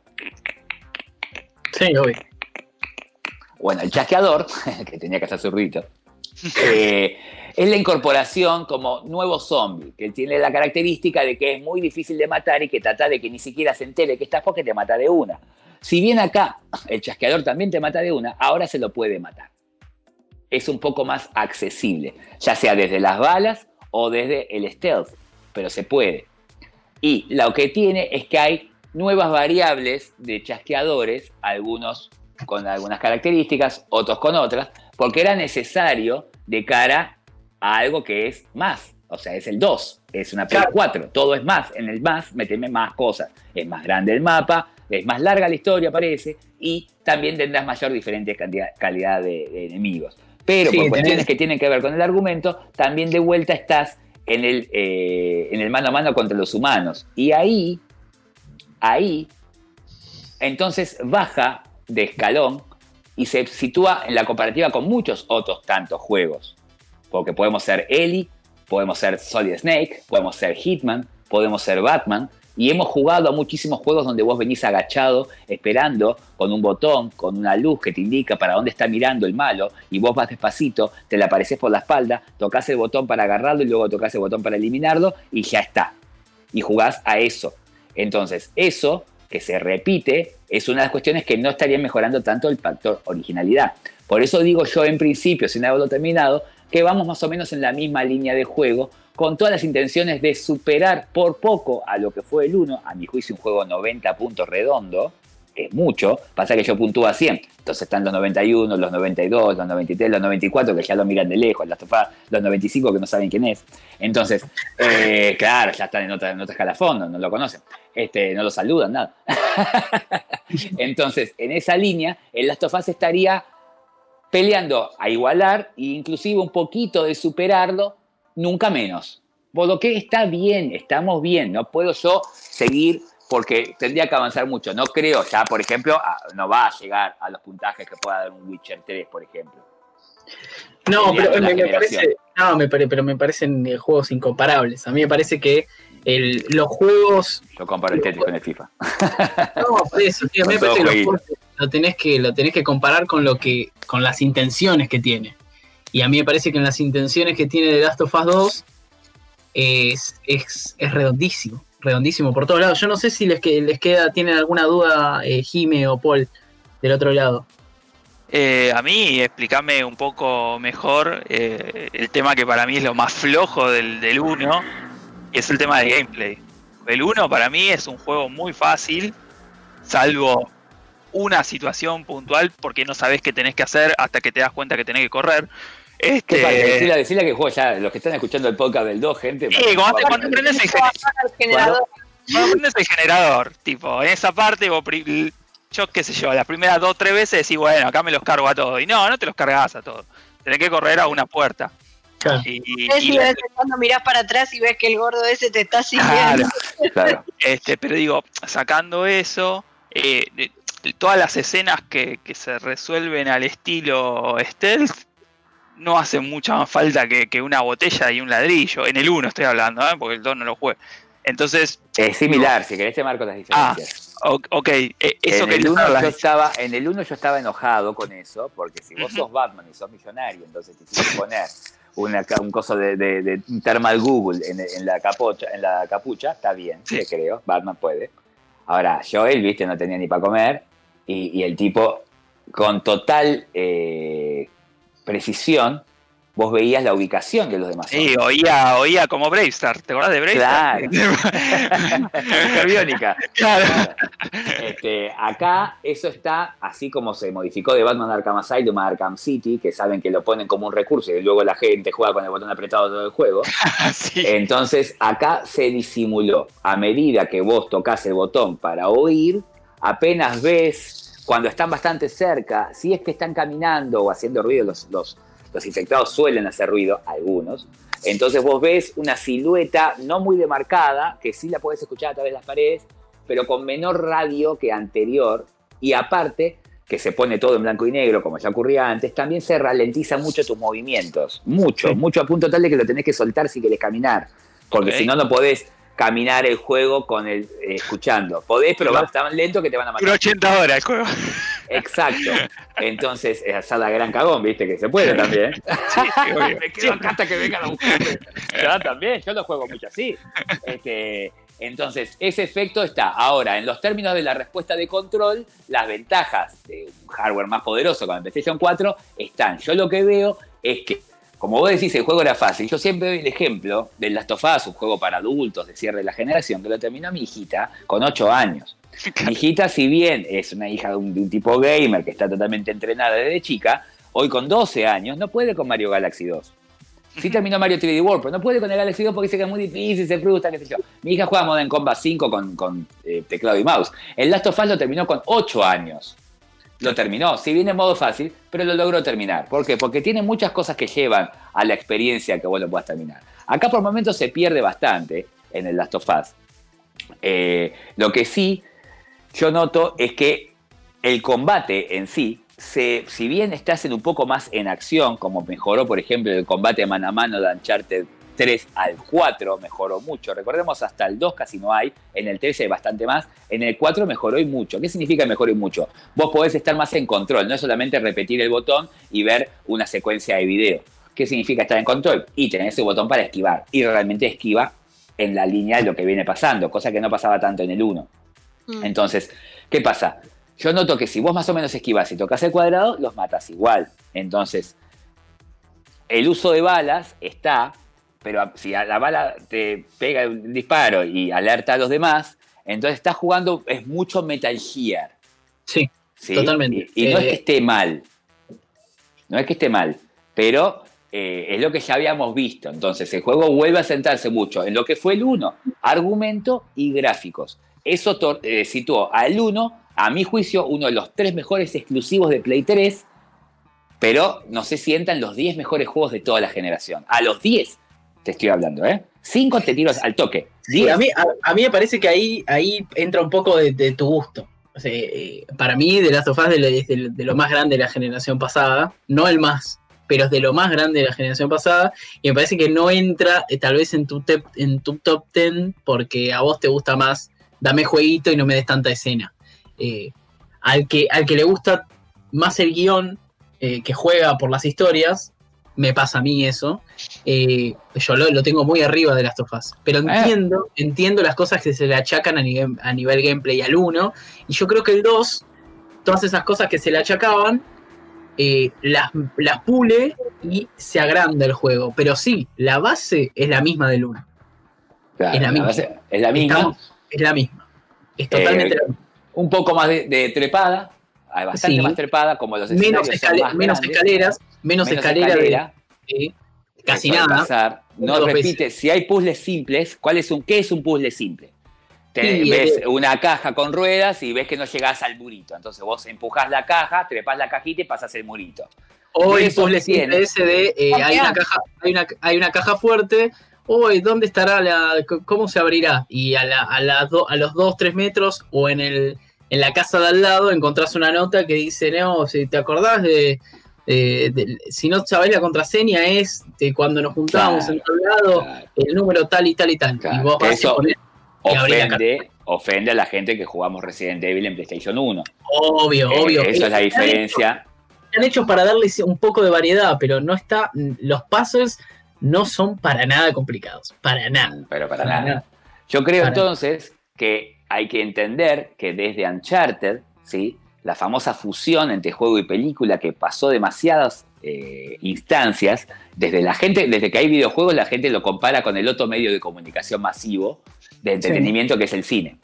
Sí. Bueno, el chasqueador, que tenía que hacer su ruido, eh, es la incorporación como nuevo zombie, que tiene la característica de que es muy difícil de matar y que trata de que ni siquiera se entere que estás porque te mata de una. Si bien acá el chasqueador también te mata de una, ahora se lo puede matar. Es un poco más accesible, ya sea desde las balas o desde el stealth, pero se puede. Y lo que tiene es que hay nuevas variables de chasqueadores, algunos con algunas características, otros con otras, porque era necesario de cara a algo que es más. O sea, es el 2, es una Play 4, todo es más. En el más, meteme más cosas. Es más grande el mapa, es más larga la historia, parece, y también tendrás mayor diferente cantidad, calidad de, enemigos. Pero por cuestiones que tienen que ver con el argumento, también de vuelta estás en el, eh, en el mano a mano contra los humanos. Y ahí ahí, entonces baja de escalón y se sitúa en la comparativa con muchos otros tantos juegos. Porque podemos ser Ellie, podemos ser Solid Snake, podemos ser Hitman, podemos ser Batman. Y hemos jugado a muchísimos juegos donde vos venís agachado, esperando con un botón, con una luz que te indica para dónde está mirando el malo, y vos vas despacito, te le apareces por la espalda, tocas el botón para agarrarlo y luego tocas el botón para eliminarlo, y ya está. Y jugás a eso. Entonces, eso que se repite es una de las cuestiones que no estaría mejorando tanto el factor originalidad. Por eso digo yo en principio, sin haberlo terminado, que vamos más o menos en la misma línea de juego, con todas las intenciones de superar por poco a lo que fue el 1, a mi juicio un juego 90 puntos redondo, es mucho, pasa que yo puntúo a 100, entonces están los 91, los 92, los 93, los 94 que ya lo miran de lejos, los 95 que no saben quién es. Entonces, eh, claro, ya están en otra, en no, lo conocen, este, no lo saludan, nada. Entonces, en esa línea, el Last of Us estaría peleando a igualar e inclusive un poquito de superarlo, nunca menos. Por lo que está bien, estamos bien, no puedo yo seguir porque tendría que avanzar mucho. No creo ya, por ejemplo, no va a llegar a los puntajes que pueda dar un Witcher 3, por ejemplo. No, pero me, parece, no pero me parecen eh, juegos incomparables. A mí me parece que los juegos. Yo comparo el Tetris con el FIFA. No, por eso, tío, me parece que los lo tenés que, lo tenés que comparar con lo que, con las intenciones que tiene. Y a mí me parece que en las intenciones que tiene The Last of Us 2 es, es, es redondísimo redondísimo por todos lados. Yo no sé si les, les queda, tienen alguna duda eh, Jime o Paul del otro lado. Eh, a mí, explícame un poco mejor eh, el tema que para mí es lo más flojo del, del 1, que es el tema del gameplay. El 1 para mí es un juego muy fácil, salvo una situación puntual porque no sabes qué tenés que hacer hasta que te das cuenta que tenés que correr. Este... Decirle, decirle que juego ya, los que están escuchando el podcast del 2, gente. Sí, cuando, cuando, prendes el generador. Cuando prendes el generador, tipo, en esa parte, yo qué sé yo, las primeras dos o tres veces decís, bueno, acá me los cargo a todos. Y no, no te los cargas a todos. Tenés que correr a una puerta. Claro. Y, y, cuando mirás para atrás y ves que el gordo ese te está siguiendo. Claro, claro. Este, pero digo, sacando eso, eh, todas las escenas que, que se resuelven al estilo stealth no hace mucha más falta que, una botella y un ladrillo. En el 1 estoy hablando, ¿eh? porque el 2 no lo jugué. Entonces. Es similar, si querés te marco las diferencias. Ah, ok, eh, eso en el, 1 yo estaba, en el 1 yo estaba enojado con eso, porque si vos sos Batman y sos millonario, entonces te que poner un coso de, de, thermal Google en, la capucha, en la capucha, está bien, sí. creo, Batman puede. Ahora, Joel, viste, no tenía ni para comer, y, y el tipo con total eh, precisión, vos veías la ubicación de los demás. Sí, oía, oía como Bravestar. ¿Te acordás de Bravestar? Claro. Claro. Este, acá eso está así como se modificó de Batman Arkham Asylum a Arkham City, que saben que lo ponen como un recurso y luego la gente juega con el botón apretado todo el juego. Sí. Entonces acá se disimuló. A medida que vos tocas el botón para oír, apenas ves cuando están bastante cerca, si es que están caminando o haciendo ruido, los, los, los infectados suelen hacer ruido, algunos. Entonces vos ves una silueta no muy demarcada, que sí la podés escuchar a través de las paredes, pero con menor radio que anterior. Y aparte, que se pone todo en blanco y negro, como ya ocurría antes, también se ralentiza mucho tus movimientos. Mucho, Sí. mucho a punto tal de que lo tenés que soltar si querés caminar. Porque si no, no podés caminar el juego con el eh, escuchando. Podés, pero vas tan lento que te van a matar. 80 horas el juego. Exacto. Entonces, es asada gran cagón, viste, que se puede también. Sí, sí, obvio. Me quedo acá hasta que vengan a buscarme. Yo también, yo lo juego mucho así. Este, entonces, ese efecto está. Ahora, en los términos de la respuesta de control, las ventajas de un hardware más poderoso con el PlayStation 4 están. Yo lo que veo es que, como vos decís, el juego era fácil. Yo siempre doy el ejemplo del Last of Us, un juego para adultos de cierre de la generación, que lo terminó mi hijita con 8 años. Mi hijita, si bien es una hija de un, de un tipo gamer que está totalmente entrenada desde chica, hoy con 12 años no puede con Mario Galaxy 2. Sí terminó Mario 3D World, pero no puede con el Galaxy 2 porque dice que es muy difícil, se frustra, qué sé yo. Mi hija juega Modern Combat 5 con, con, eh, teclado y mouse. El Last of Us lo terminó con 8 años. Lo terminó, si bien en modo fácil, pero lo logró terminar. ¿Por qué? Porque tiene muchas cosas que llevan a la experiencia que vos lo puedas terminar. Acá por momentos se pierde bastante en el Last of Us. Eh, lo que sí yo noto es que el combate en sí, si bien estás en un poco más en acción, como mejoró, por ejemplo, el combate mano a mano de Uncharted 3 al 4, mejoró mucho. Recordemos, hasta el 2 casi no hay, en el 3 hay bastante más, en el 4 mejoró y mucho. ¿Qué significa mejoró y mucho? Vos podés estar más en control, no es solamente repetir el botón y ver una secuencia de video. ¿Qué significa estar en control? Y tener ese botón para esquivar. Y realmente esquiva en la línea de lo que viene pasando, cosa que no pasaba tanto en el 1. Mm. Entonces, ¿qué pasa? Yo noto que si vos más o menos esquivas y tocas el cuadrado, los matas igual. Entonces, el uso de balas está, pero si a la bala te pega un disparo y alerta a los demás, entonces estás jugando, es mucho Metal Gear. Sí, ¿sí? Totalmente. Y, y no es Eh, que esté mal. No es que esté mal, pero eh, es lo que ya habíamos visto. Entonces el juego vuelve a sentarse mucho en lo que fue el 1, argumento y gráficos. Eso eh, situó al 1, a mi juicio, uno de los tres mejores exclusivos de Play 3, pero no se sientan los 10 mejores juegos de toda la generación. A los 10 te estoy hablando, ¿eh? 5 te tiros al toque. Sí, 10. a, mí, a, a mí me parece que ahí, ahí entra un poco de, de tu gusto. O sea, eh, para mí, The Last of Us de lo, es de, de lo más grande de la generación pasada, no el más, pero es de lo más grande de la generación pasada, y me parece que no entra eh, tal vez en tu, tep- en tu top 10 porque a vos te gusta más, dame jueguito y no me des tanta escena. Eh, al, que, al que le gusta más el guion, eh, que juega por las historias, me pasa a mí eso. Eh, yo lo, lo tengo muy arriba de Last of Us. Pero Ah. entiendo, entiendo las cosas que se le achacan a nivel, a nivel gameplay al 1. Y yo creo que el 2, todas esas cosas que se le achacaban, eh, las, las pule y se agranda el juego. Pero sí, la base es la misma del 1. Claro, es la misma. base- es la misma. Estamos- es la misma. Es totalmente Eh, la misma. un poco más de, de trepada, hay bastante Sí. más trepada, como los Menos, escale- más menos escaleras, menos, menos escalera, escalera, de- casi nada. pasar. No Dos repite, si hay puzzles simples, ¿cuál es un, ¿qué es un puzzle simple? Te Sí, ves eh, una caja con ruedas y ves que no llegás al murito. Entonces vos empujás la caja, trepas la cajita y pasas el murito. O el puzzle simple ese de eh, hay, una caja, hay, una, hay una caja fuerte. Uy, ¿dónde estará la. ¿Cómo se abrirá? Y a, la, a, la do- a los 2, 3 metros o en, el, en la casa de al lado encontrás una nota que dice: No, si te acordás de. De- si no sabés la contraseña, es de cuando nos juntábamos Claro, en tal lado, Claro. el número tal y tal y tal. Claro, Y vos vas Ofende, ofende a la gente que jugamos Resident Evil en PlayStation 1. Obvio, Eh, obvio. Eso es la Eh, diferencia. están hechos para darles un poco de variedad, pero no está. Los puzzles no son para nada complicados. Para nada. Pero para Para nada. nada. Yo creo Para entonces que hay que entender que desde Uncharted, ¿sí? La famosa fusión entre juego y película que pasó demasiadas eh, instancias, desde la gente, desde que hay videojuegos, la gente lo compara con el otro medio de comunicación masivo de entretenimiento que es el cine.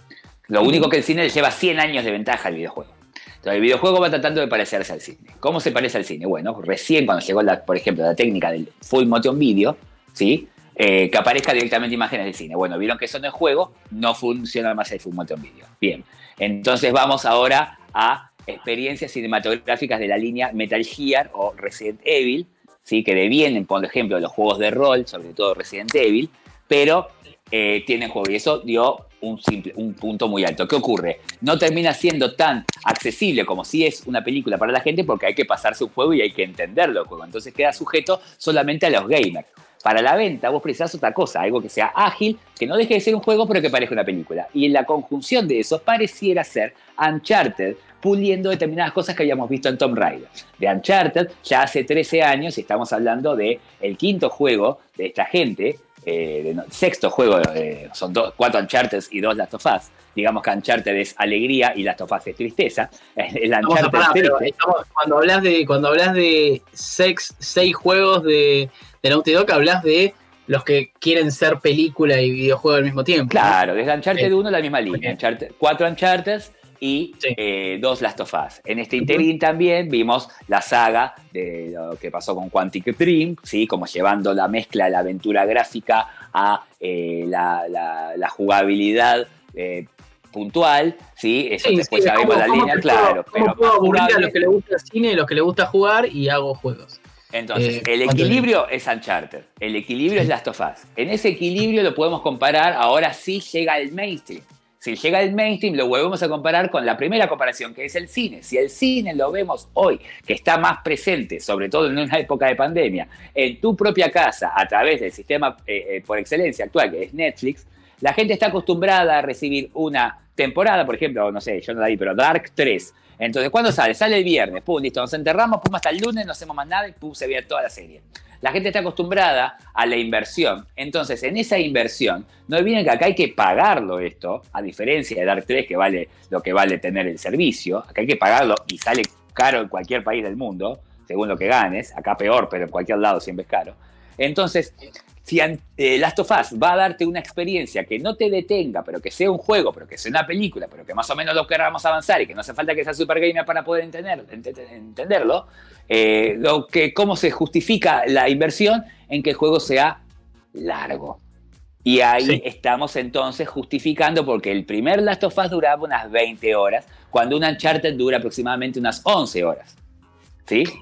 Lo único que el cine le lleva 100 años de ventaja al videojuego. Entonces, el videojuego va tratando de parecerse al cine. ¿Cómo se parece al cine? Bueno, recién cuando llegó, la, por ejemplo, la técnica del full motion video, ¿sí? Eh, que aparezca directamente imágenes del cine. Bueno, vieron que eso no es juego, no funciona más el full motion video. Bien, entonces vamos ahora a experiencias cinematográficas de la línea Metal Gear o Resident Evil, ¿sí? que devienen, por ejemplo, los juegos de rol, sobre todo Resident Evil, pero eh, tienen juego. Y eso dio un, punto muy alto. ¿Qué ocurre? No termina siendo tan accesible como si es una película para la gente porque hay que pasarse un juego y hay que entenderlo. Entonces queda sujeto solamente a los gamers. Para la venta vos precisás otra cosa, algo que sea ágil, que no deje de ser un juego pero que parezca una película. Y en la conjunción de eso pareciera ser Uncharted puliendo determinadas cosas que habíamos visto en Tomb Raider. De Uncharted ya hace 13 años y estamos hablando de el quinto juego de esta gente, eh, sexto juego, eh, son cuatro Uncharted y dos Last of Us. Digamos que Uncharted es alegría y Last of Us es tristeza. El Uncharted cuando hablas de cuando hablas de seis, seis juegos de, de Naughty Dog, hablas de los que quieren ser película y videojuego al mismo tiempo. Claro, desde Uncharted 1 la misma línea. Uncharted, cuatro Uncharted y eh, dos Last of Us. En este interín también vimos la saga de lo que pasó con Quantic Dream, ¿sí? como llevando la mezcla de la aventura gráfica a eh, la, jugabilidad eh, puntual, ¿sí? Eso después ya vimos la línea, claro. pero puedo aburrir a los que les gusta el cine a los que les gusta jugar y hago juegos. Entonces, el equilibrio es Uncharted, el equilibrio es Last of Us. En ese equilibrio lo podemos comparar, ahora sí llega el mainstream si llega el mainstream, lo volvemos a comparar con la primera comparación, que es el cine. Si el cine lo vemos hoy, que está más presente, sobre todo en una época de pandemia, en tu propia casa, a través del sistema eh, eh, por excelencia actual, que es Netflix, la gente está acostumbrada a recibir una temporada, por ejemplo, no sé, yo no la vi, pero Dark 3. Entonces, ¿cuándo sale? Sale el viernes, pum, listo, nos enterramos, pum, hasta el lunes, no hacemos más nada y pum, se ve toda la serie. La gente está acostumbrada a la inversión. Entonces, en esa inversión, no olviden que acá hay que pagarlo esto, a diferencia de Dark 3, que vale lo que vale tener el servicio. Acá hay que pagarlo y sale caro en cualquier país del mundo, según lo que ganes. Acá peor, pero en cualquier lado siempre es caro. Entonces, si eh, Last of Us va a darte una experiencia que no te detenga, pero que sea un juego, pero que sea una película, pero que más o menos lo queramos avanzar y que no hace falta que sea super gamer para poder entender, entenderlo, eh, lo que, ¿cómo se justifica la inversión en que el juego sea largo? Y ahí estamos entonces justificando porque el primer Last of Us duraba unas 20 horas, cuando un Uncharted dura aproximadamente unas 11 horas.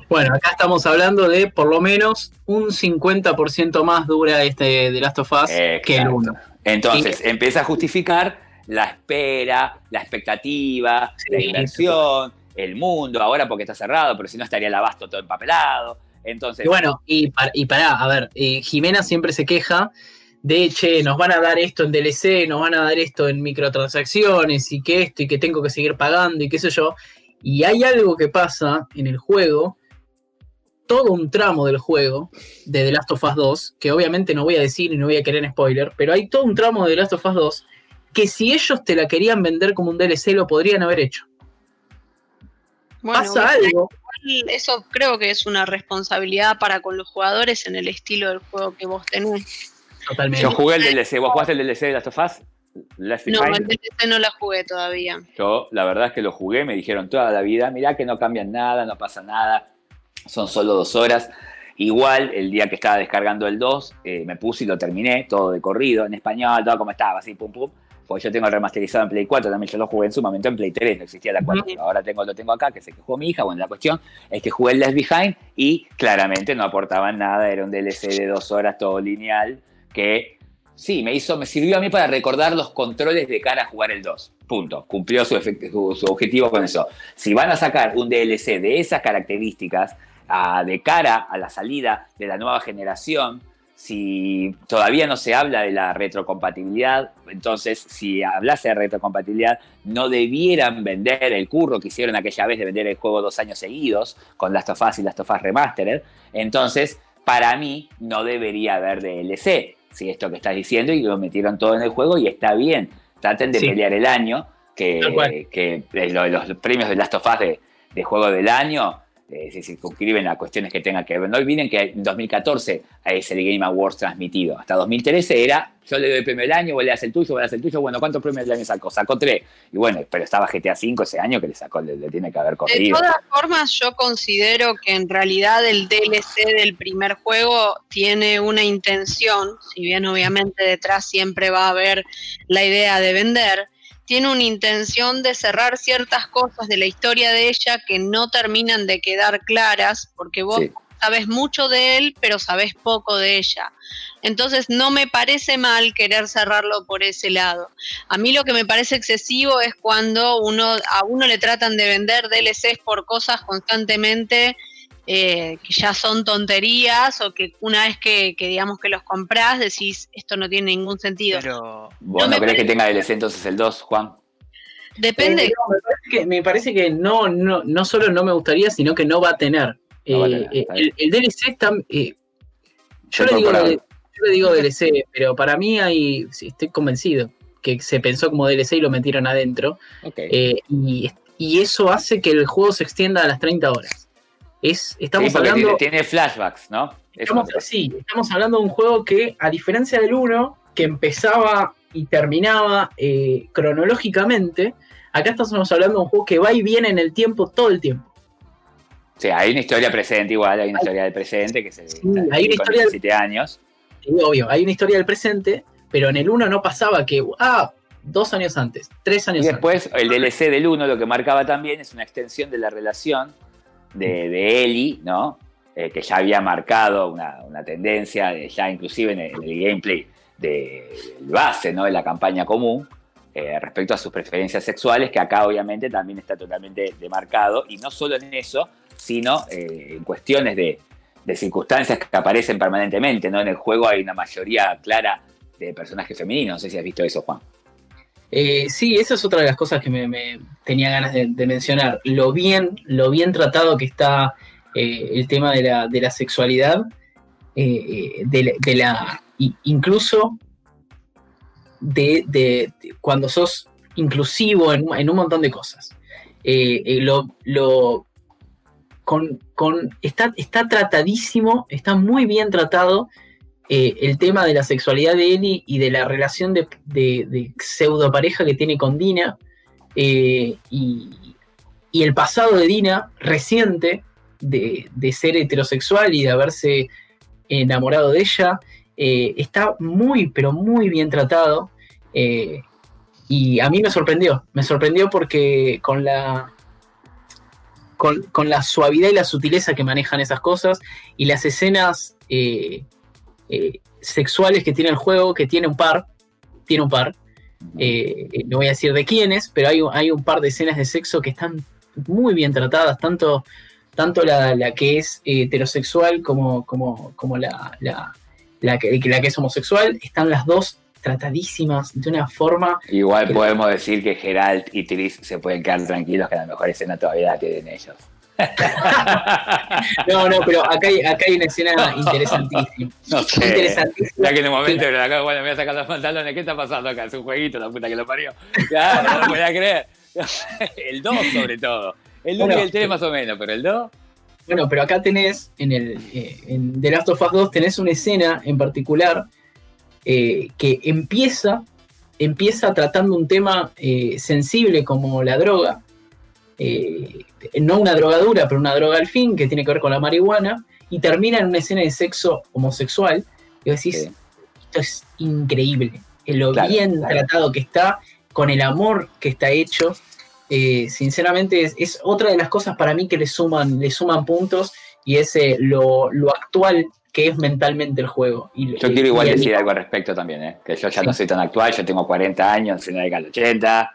Bueno, acá estamos hablando de por lo menos un 50% más dura este de Last of Us que el 1. Entonces, empieza a justificar la espera, la expectativa, la inversión, el mundo, ahora porque está cerrado, pero si no estaría el abasto todo empapelado. Entonces. Y bueno, y, y pará, a ver, eh, Jimena siempre se queja de, che, nos van a dar esto en DLC, nos van a dar esto en microtransacciones y que esto y que tengo que seguir pagando y qué sé yo. Y hay algo que pasa en el juego, todo un tramo del juego de The Last of Us 2, que obviamente no voy a decir y no voy a querer spoiler, pero hay todo un tramo de The Last of Us 2 que si ellos te la querían vender como un DLC lo podrían haber hecho. pasa algo. Eso creo que es una responsabilidad para con los jugadores en el estilo del juego que vos tenés. Totalmente. Yo jugué el DLC, ¿vos jugaste el DLC de Last of Us? No, el DLC no la jugué todavía. Yo, la verdad es que lo jugué, me dijeron toda la vida, mirá que no cambian nada, no pasa nada, son solo dos horas. Igual, el día que estaba descargando el 2, eh, me puse y lo terminé, todo de corrido, en español, todo como estaba, así, pum, pum. Porque yo tengo el remasterizado en Play 4, también yo lo jugué en su momento en Play 3, no existía la 4. Ahora tengo, lo tengo acá, que sé que jugó mi hija. Bueno, la cuestión es que jugué el Left Behind y claramente no aportaban nada, era un DLC de dos horas, todo lineal, que Sí, me hizo, me sirvió a mí para recordar los controles de cara a jugar el 2. Punto. Cumplió su, objetivo con eso. Si van a sacar un DLC de esas características de cara a la salida de la nueva generación, si todavía no se habla de la retrocompatibilidad, entonces si hablase de retrocompatibilidad, no debieran vender el curro que hicieron aquella vez de vender el juego dos años seguidos con Last of Us y Last of Us Remastered. Entonces, para mí, no debería haber DLC sí, esto que estás diciendo, y lo metieron todo en el juego y está bien. Traten de pelear el año. Que, que lo- los premios de Last of Us de, de juego del año eh, se circunscriben a cuestiones que tengan que ver. No olviden que en 2014 es el Game Awards transmitido. Hasta 2013 era, yo le doy el premio del año, vos le das el tuyo, vos le das el tuyo. Bueno, ¿cuántos premios del año sacó? Sacó tres. Y bueno, pero estaba GTA V ese año que le sacó, le, le tiene que haber De corrido. todas formas, yo considero que en realidad el DLC del primer juego tiene una intención, si bien obviamente detrás siempre va a haber la idea de vender, tiene una intención de cerrar ciertas cosas de la historia de ella que no terminan de quedar claras, porque vos Sí. sabes mucho de él, pero sabes poco de ella. Entonces no me parece mal querer cerrarlo por ese lado. A mí lo que me parece excesivo es cuando uno, a uno le tratan de vender DLCs por cosas constantemente eh, que ya son tonterías o que una vez que, que digamos que los comprás decís esto no tiene ningún sentido. Pero ¿Vos no crees que tenga DLC entonces el 2, Juan? Depende. Eh, no, me, parece que, me parece que no, no, no solo no me gustaría, sino que no va a tener. No va a Eh, tener, eh, el, DLC está. eh, yo, le digo, yo le digo DLC, pero para mí hay. sí, estoy convencido que se pensó como DLC y lo metieron adentro. Eh, y eso hace que el juego se extienda a las 30 horas. Es, estamos Sí, hablando. tiene, flashbacks, ¿no? Estamos, sí, estamos hablando de un juego que, a diferencia del 1, que empezaba y terminaba eh, cronológicamente, acá estamos hablando de un juego que va y viene en el tiempo todo el tiempo. Sí, hay una historia presente igual, hay una historia del presente que se hay una historia- 17 años. Y obvio, hay una historia del presente, pero en el 1 no pasaba que, ah, dos años antes, tres Y años después el DLC del 1 lo que marcaba también es una extensión de la relación de, de Ellie, ¿no? Eh, que ya había marcado una, una tendencia, eh, ya inclusive en el, gameplay de, del base, ¿no? De la campaña común, eh, respecto a sus preferencias sexuales, que acá obviamente también está totalmente demarcado, y no solo en eso, sino en cuestiones de, de circunstancias que aparecen permanentemente, ¿no? En el juego hay una mayoría clara de personajes femeninos, no sé si has visto eso, Juan. Eh, sí, esa es otra de las cosas que me, tenía ganas de, mencionar. Lo bien, lo bien tratado que está eh, el tema de la, de la sexualidad, eh, eh, de, de la- incluso de, cuando sos inclusivo en, en un montón de cosas. Lo, lo- con, con- está, está tratadísimo, está muy bien tratado eh, el tema de la sexualidad de Ellie y de la relación de, pseudo pareja que tiene con Dina eh, y, el pasado de Dina reciente de, ser heterosexual y de haberse enamorado de ella eh, está muy pero muy bien tratado y a mí me sorprendió me sorprendió porque con la con, la suavidad y la sutileza que manejan esas cosas y las escenas eh, sexuales que tiene el juego, que tiene un par, tiene un par, eh, eh, no voy a decir de quiénes, pero hay, un- hay un par de escenas de sexo que están muy bien tratadas, tanto, tanto la, la que es heterosexual como, como, como la, la, la que, la que es homosexual, están las dos tratadísimas de una forma Igual podemos decir que Geralt y Tris se pueden quedar tranquilos que la mejor escena todavía la tienen ellos. No, no, pero acá hay, acá hay una escena interesantísima. No sé. Interesantísima. Ya que en un momento, pero acá, bueno, me voy a sacar los pantalones. ¿Qué está pasando acá? Es un jueguito, la puta que lo parió. Ya, no lo podía creer. El 2 sobre todo. El 1 Bueno, y el 3 más o menos, pero el 2... Bueno, pero acá tenés, en, el, eh, en The Last of Us 2, tenés una escena en particular eh, que empieza, empieza tratando un tema eh, sensible como la droga. Eh, no una drogadura, pero una droga al fin, que tiene que ver con la marihuana, y termina en una escena de sexo homosexual. Y decís, Sí. esto es increíble. Lo Claro, bien claro. tratado que está, con el amor que está hecho. Eh, sinceramente es, es otra de las cosas para mí que le suman, le suman puntos y es eh, lo, lo actual que es mentalmente el juego. Y, Yo quiero igual y decir algo al respecto también, ¿eh? que yo ya Sí. no soy tan actual, yo tengo 40 años, en la década del 80,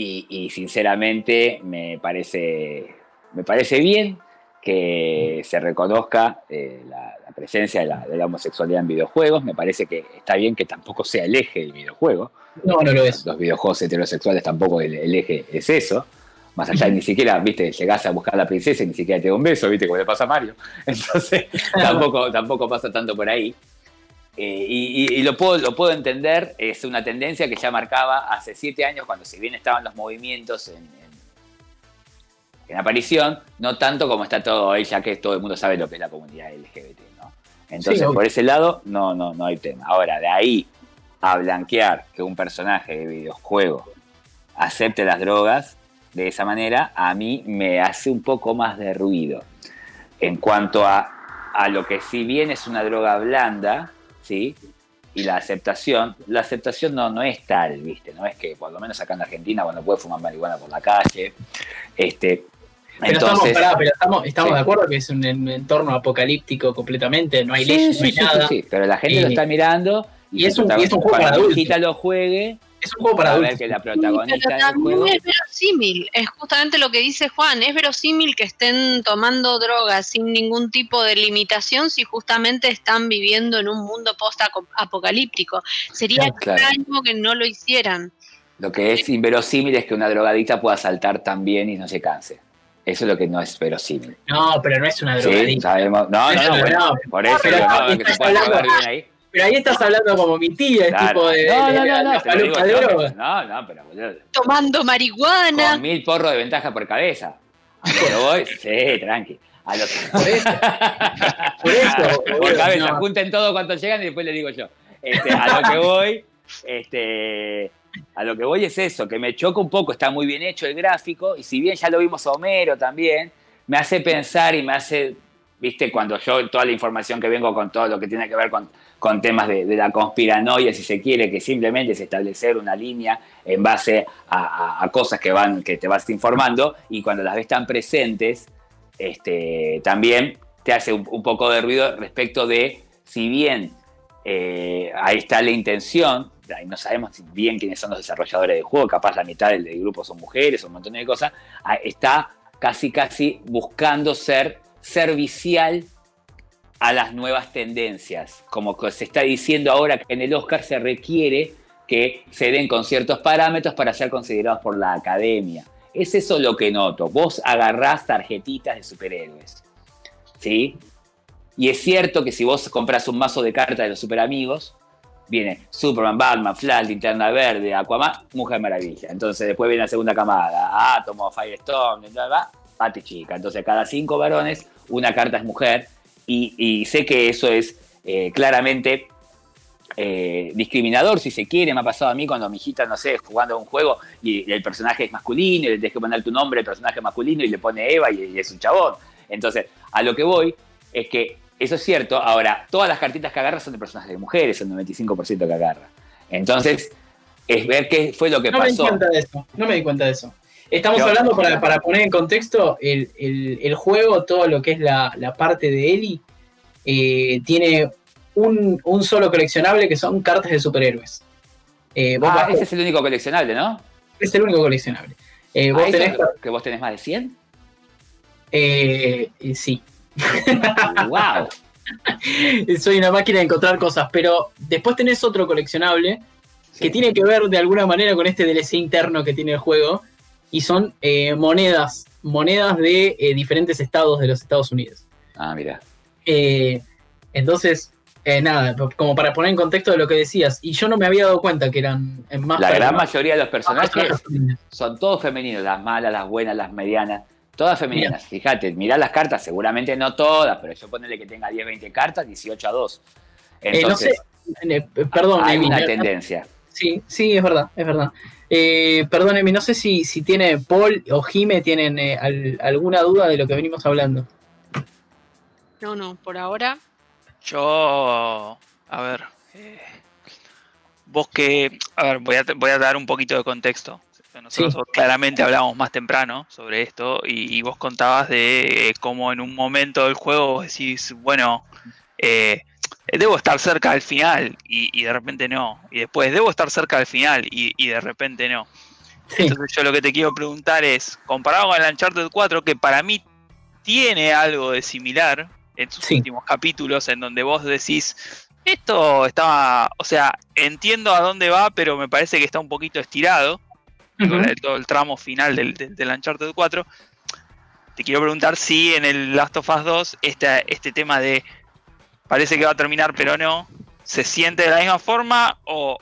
y, y sinceramente me parece, me parece bien que se reconozca eh, la, la presencia de la, de la homosexualidad en videojuegos, me parece que está bien que tampoco sea el eje del videojuego, No, no lo es. los videojuegos heterosexuales tampoco el, el eje es eso. Más allá, ni siquiera, viste, llegás a buscar a la princesa y ni siquiera te da un beso, viste, como le pasa a Mario. Entonces, tampoco, tampoco pasa tanto por ahí. Eh, y, y- y lo, puedo, lo puedo entender, es una tendencia que ya marcaba hace siete años, cuando si bien estaban los movimientos en, en- en aparición, no tanto como está todo hoy, ya que todo el mundo sabe lo que es la comunidad LGBT. ¿no? Entonces, Sí, por ese lado, no, no, no hay tema. Ahora, de ahí a blanquear que un personaje de videojuego acepte las drogas de esa manera, a mí me hace un poco más de ruido. En cuanto a, a lo que si bien es una droga blanda, ¿sí? Y la aceptación, la aceptación no, no es tal, ¿viste? No es que, por lo menos acá en Argentina, cuando puede fumar marihuana por la calle, este... Pero entonces, estamos, pará, pero estamos, estamos Sí. de acuerdo que es un, en- entorno apocalíptico completamente, no hay Sí, leyes, sí, no hay nada. pero la gente Y- lo está mirando y es un- y es un juego para adultos. hijita lo juegue, Es un juego para va a ver adultos. que la Sí, protagonista pero juego... también es verosímil, es justamente lo que dice Juan, es verosímil que estén tomando drogas sin ningún tipo de limitación si justamente están viviendo en un mundo post-apocalíptico. Sería Claro. extraño que no lo hicieran. Lo que es inverosímil es que una drogadicta pueda saltar tan bien y no se canse. Eso es lo que no es verosímil. No, pero no es una Sí, drogadicta. sabemos. No, no, no, Pero bueno, no, por eso no, ahí que se pueda bien ahí. Pero ahí estás hablando como mi tía, el Claro. tipo de, no, no, no, no, digo de droga. no, no, pero boludo, Tomando marihuana. con mil porros de ventaja por cabeza. A lo que voy, sí, tranqui. A lo que Por eso. Por eso, por boludo, cabeza, no. junten todo cuanto llegan y después les digo yo. Este, a lo que voy, este, a lo que voy es eso, que me choca un poco, está muy bien hecho el gráfico, y si bien ya lo vimos a Homero también, me hace pensar y me hace, viste, cuando yo toda la información que vengo con todo lo que tiene que ver con, temas de, la conspiranoia, si se quiere, que simplemente es establecer una línea en base a, cosas que te vas informando, y cuando las ves tan presentes, este, también te hace un, poco de ruido respecto de si bien eh, ahí está la intención, ahí no sabemos bien quiénes son los desarrolladores del juego, capaz la mitad del, grupo son mujeres, un montón de cosas, está casi casi buscando ser servicial a las nuevas tendencias, como se está diciendo ahora que en el Oscar se requiere que se den con ciertos parámetros para ser considerados por la academia. Es eso lo que noto. Vos agarrás tarjetitas de superhéroes. ¿Sí? Y es cierto que si vos compras un mazo de cartas de los superamigos, viene Superman, Batman, Flash, Linterna Verde, Aquaman, Mujer Maravilla. Entonces después viene la segunda camada, bla, bla, bla, Pati Chica. Entonces cada cinco varones, una carta es mujer. Y, y sé que eso es eh, claramente eh, discriminador, si se quiere. Me ha pasado a mí cuando mi hijita, no sé, jugando a un juego y el personaje es masculino, y le tienes que poner tu nombre, el personaje masculino, y le pone Eva y, y es un chabón. Entonces, a lo que voy es que eso es cierto. Ahora, todas las cartitas que agarra son de personajes de mujeres, el 95% que agarra. Entonces, es ver qué fue lo que No me di pasó. cuenta de eso. No me di cuenta de eso. Estamos hablando, para, para poner en contexto, el, el- el juego, todo lo que es la, la parte de Eli, eh, tiene un, un solo coleccionable que son cartas de superhéroes. Eh, vos Ah, ese es el único coleccionable, ¿no? es el único coleccionable. Eh, vos Ah, ¿eso tenés. que vos tenés más de 100. eh, eh, sí. ¡Wow! Soy una máquina de encontrar cosas, pero después tenés otro coleccionable que tiene que ver de alguna manera con este DLC interno que tiene el juego y son eh, monedas, monedas de eh, diferentes estados de los Estados Unidos. Ah, mira. Eh, entonces, eh, nada, como para poner en contexto de lo que decías, y yo no me había dado cuenta que eran eh, más La gran mayoría de los personajes femeninas. son todos femeninos, las malas, las buenas, las medianas, todas femeninas. Fíjate, mirá las cartas, seguramente no todas, pero yo ponele que tenga 10, 20 cartas, 18 a 2. Eh, no Entonces, sé, perdón, hay una tendencia. Sí, sí, es verdad, es verdad. Eh, perdón, Emi, no sé si, si tiene Paul o Jime tienen eh, al- alguna duda de lo que venimos hablando. No, no, por ahora. Yo, a ver, eh, vos que, a ver, voy a, voy a dar un poquito de contexto. Nosotros Sí. claramente hablamos más temprano sobre esto y, y vos contabas de eh, cómo en un momento del juego vos decís, bueno, eh, debo estar cerca del final y, y de repente no. Y después, debo estar cerca del final y, y de repente no. Sí, Entonces yo lo que te quiero preguntar es, comparado con el Uncharted 4, que para mí tiene algo de similar en sus Sí. últimos capítulos, en donde vos decís, esto estaba, o sea, entiendo a dónde va, pero me parece que está un poquito estirado, el- todo el tramo final del, del, del Uncharted 4. Te quiero preguntar si en el Last of Us 2 este, este tema de parece que va a terminar, pero no, se siente de la misma forma o,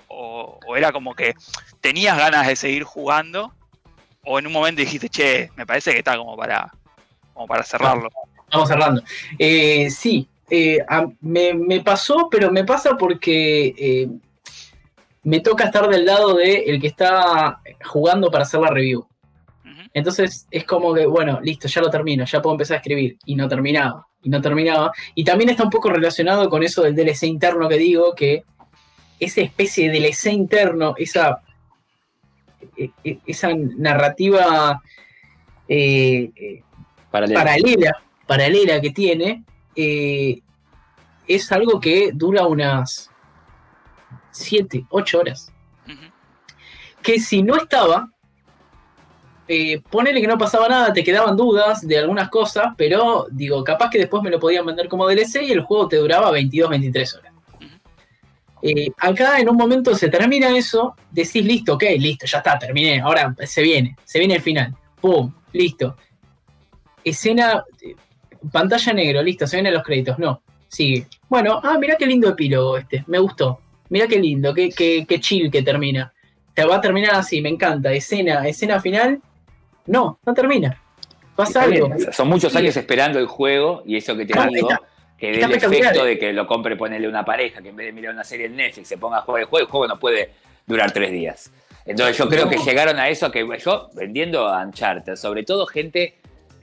era como que tenías ganas de seguir jugando o en un momento dijiste, che, me parece que está como para, como para cerrarlo. Vamos cerrando. Eh, sí, eh, me pasó, pero me pasa porque eh, me toca estar del lado de el que está jugando para hacer la review. Entonces es como que, bueno, listo, ya lo termino, ya puedo empezar a escribir. Y no terminaba, y no terminaba. Y también está un poco relacionado con eso del DLC interno que digo, que esa especie de DLC interno, esa, e- e- esa narrativa eh, Paralela. paralela, paralela que tiene, eh, es algo que dura unas 7, 8 horas. Que si no estaba, eh, ponele que no pasaba nada, te quedaban dudas de algunas cosas, pero digo, capaz que después me lo podían vender como DLC y el juego te duraba 22, 23 horas. Eh, acá en un momento se termina eso, decís listo, ok, listo, ya está, terminé, ahora se viene, se viene el final, pum, listo. Escena, eh, pantalla negro, listo, se vienen los créditos, no, sigue. Bueno, ah, mirá qué lindo epílogo este, me gustó, mirá qué lindo, qué, qué, qué chill que termina. Te va a terminar así, me encanta, escena, escena final, no, no termina. Pasa algo. Son muchos Sí. años esperando el juego y eso que te Ah, digo, está- que del espectacular. efecto de que lo compre ponerle una pareja, que en vez de mirar una serie en Netflix se ponga a jugar el juego, el juego no puede durar tres días. Entonces yo creo No. que llegaron a eso, que yo vendiendo a Uncharted, sobre todo gente,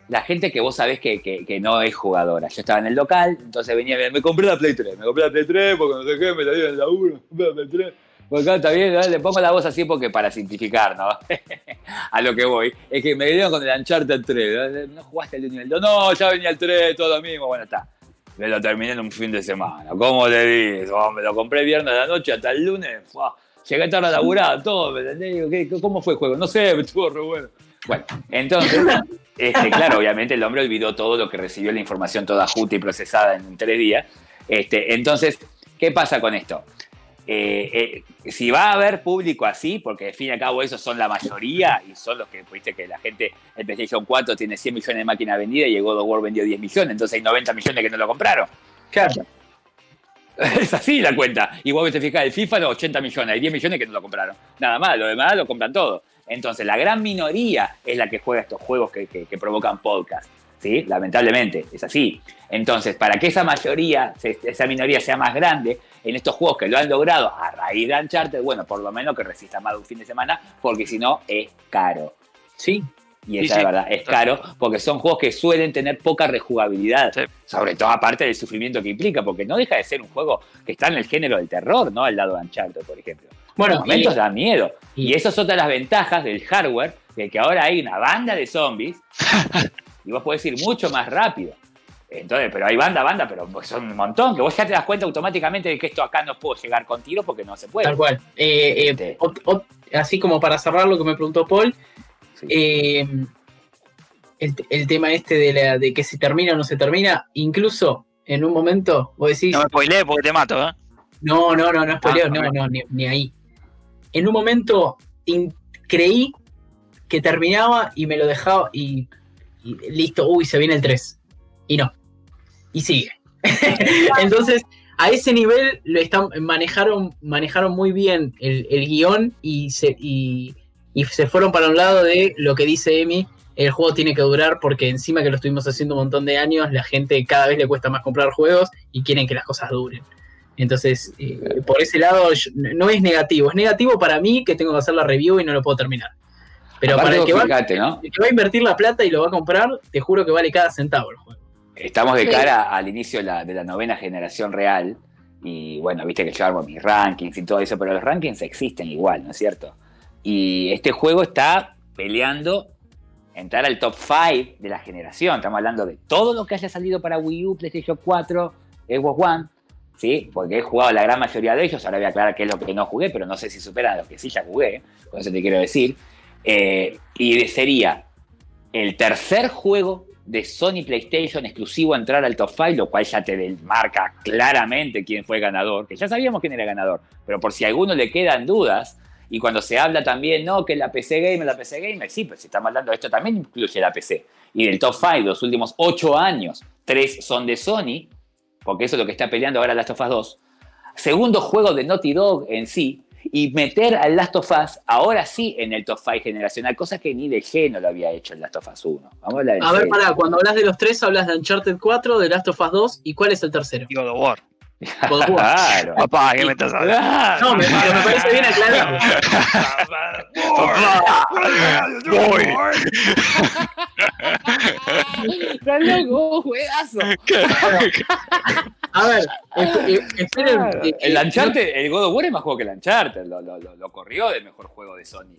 la gente que vos sabés que, que- que no es jugadora. Yo estaba en el local, entonces venía, me compré la Play 3, me compré la Play 3 porque no sé qué, me la dieron en la 1, me compré la Play 3. Por acá está bien, ¿no? le pongo la voz así porque para simplificar, ¿no? a lo que voy. Es que me dieron con el Uncharted 3. ¿No jugaste el 1 y el 2? No, ya venía el 3, todo lo mismo. Bueno, está. Me lo terminé en un fin de semana. ¿Cómo te dices? Oh, me lo compré viernes a la noche hasta el lunes. Llegué tarde a laburar, todo. ¿me entendés? Digo, ¿qué- ¿Cómo fue el juego? No sé, estuvo re bueno. Bueno, entonces, este, claro, obviamente el hombre olvidó todo lo que recibió la información toda justa y procesada en tres días. Este, entonces, ¿qué pasa con esto? Eh, eh, si va a haber público así, porque al fin y al cabo esos son la mayoría y son los que, viste que la gente, el PlayStation 4 tiene 100 millones de máquinas vendidas y el God of War vendió 10 millones, entonces hay 90 millones que no lo compraron. Claro. Es así la cuenta. Y vos te fijas, el FIFA los 80 millones, hay 10 millones que no lo compraron. Nada más, lo demás lo compran todo. Entonces, la gran minoría es la que juega estos juegos que, que- que provocan podcast. ¿Sí? Lamentablemente, es así. Entonces, para que esa mayoría, esa minoría sea más grande en estos juegos que lo han logrado a raíz de Uncharted, bueno, por lo menos que resista más de un fin de semana, porque si no, es caro. Sí, Y esa sí. es la verdad, es caro porque son juegos que suelen tener poca rejugabilidad. Sí. Sobre todo aparte del sufrimiento que implica, porque no deja de ser un juego que está en el género del terror, ¿no? Al lado de Uncharted, por ejemplo. bueno, Por momentos y- da miedo. y- Y, eso es otra de las ventajas del hardware, de que ahora hay una banda de zombies y vos podés ir mucho más rápido. Entonces, pero hay banda, banda, pero son un montón, que vos ya te das cuenta automáticamente de que esto acá no puedo llegar con tiros porque no se puede. Tal cual. Eh, eh, Este. así como para cerrar lo que me preguntó Paul, Sí. eh, el, el tema este de, la, de que se termina o no se termina, incluso en un momento vos decís, No me spoilees porque te mato, ¿eh? no, no, no, no spoileo, Ah, no, no, ni, ni ahí. En un momento in- creí que terminaba y me lo dejaba y listo, uy, se viene el 3. Y no. Y sigue. Entonces, a ese nivel lo están, manejaron, manejaron muy bien el, guion y se, y, se fueron para un lado de lo que dice Emi. El juego tiene que durar porque encima que lo estuvimos haciendo un montón de años, la gente cada vez le cuesta más comprar juegos y quieren que las cosas duren. Entonces, eh, por ese lado no es negativo. Es negativo para mí que tengo que hacer la review y no lo puedo terminar. Pero Aparte para el que, va, fijate, ¿no? el que va a invertir la plata y lo va a comprar, te juro que vale cada centavo el juego. Estamos de Sí. cara al inicio de la, de la novena generación real. Y bueno, viste que yo hago mis rankings y todo eso, pero los rankings existen igual, ¿no es cierto? Y este juego está peleando entrar al top 5 de la generación. Estamos hablando de todo lo que haya salido para Wii U, PlayStation 4, Xbox One, ¿sí? Porque he jugado la gran mayoría de ellos. Ahora voy a aclarar qué es lo que no jugué, pero no sé si superan a lo que sí ya jugué. Con eso te quiero decir. Eh, y sería el tercer juego de Sony PlayStation exclusivo a entrar al top 5, lo cual ya te marca claramente quién fue ganador, que ya sabíamos quién era ganador, pero por si a alguno le quedan dudas, y cuando se habla también, no, que la PC Gamer, la PC Gamer, sí, pero si estamos hablando de esto también incluye la PC. Y del top 5, los últimos 8 años, 3 son de Sony, porque eso es lo que está peleando ahora Last of Us 2. segundo juego de Naughty Dog en sí, y meter al Last of Us ahora sí en el top 5 generacional, cosa que ni de G no lo había hecho el Last of Us 1. Vamos a A ver, serio. pará, cuando hablas de los tres, hablas de Uncharted 4, de Last of Us 2, ¿y cuál es el tercero? God of War. God of War. Claro. Papá, ¿qué me estás hablando? No, me, me parece bien aclararlo. Voy. Está loco, juegazo. A ver, esp- esperen. Claro. eh, El eh, Uncharted, el God of War es más juego que el Uncharted, lo, lo, lo, lo corrió del mejor juego de Sony.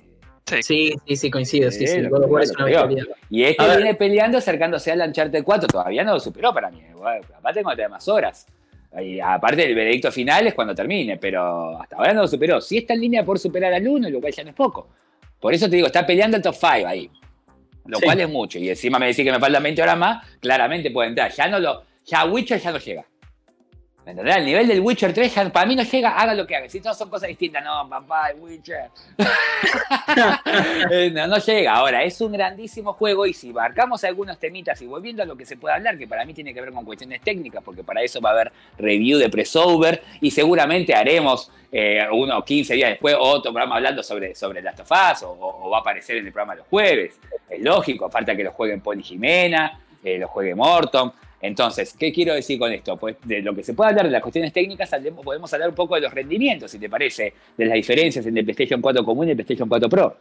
Sí. Sí, sí, sí, coincido. Sí, Sí, sí, God of War es una victoria. Y este A ver. viene peleando acercándose al Uncharted 4, todavía no lo superó para mí. Bueno, aparte cuando te da más horas. Y aparte el veredicto final es cuando termine, pero hasta ahora no lo superó. Sí está en línea por superar al 1, lo cual ya no es poco. Por eso te digo, está peleando el top 5 ahí. Lo Sí. cual es mucho. Y encima me decís que me faltan 20 horas más, claramente puede entrar. Ya no lo. Ya Witcher ya no llega. ¿Me entendés? El nivel del Witcher 3 ya para mí no llega, haga lo que haga. Si todas son cosas distintas, no, papá, el Witcher. No, no llega. Ahora, es un grandísimo juego y si marcamos algunos temitas y volviendo a lo que se puede hablar, que para mí tiene que ver con cuestiones técnicas, porque para eso va a haber review de Pressover y seguramente haremos eh, uno o 15 días después otro programa hablando sobre, sobre Last of Us o, va a aparecer en el programa los jueves. Es lógico, falta que lo jueguen Poli Jimena, eh, lo juegue Morton. Entonces, ¿qué quiero decir con esto? Pues de lo que se puede hablar de las cuestiones técnicas, podemos hablar un poco de los rendimientos, si te parece, de las diferencias entre PlayStation 4 común y el PlayStation 4 Pro.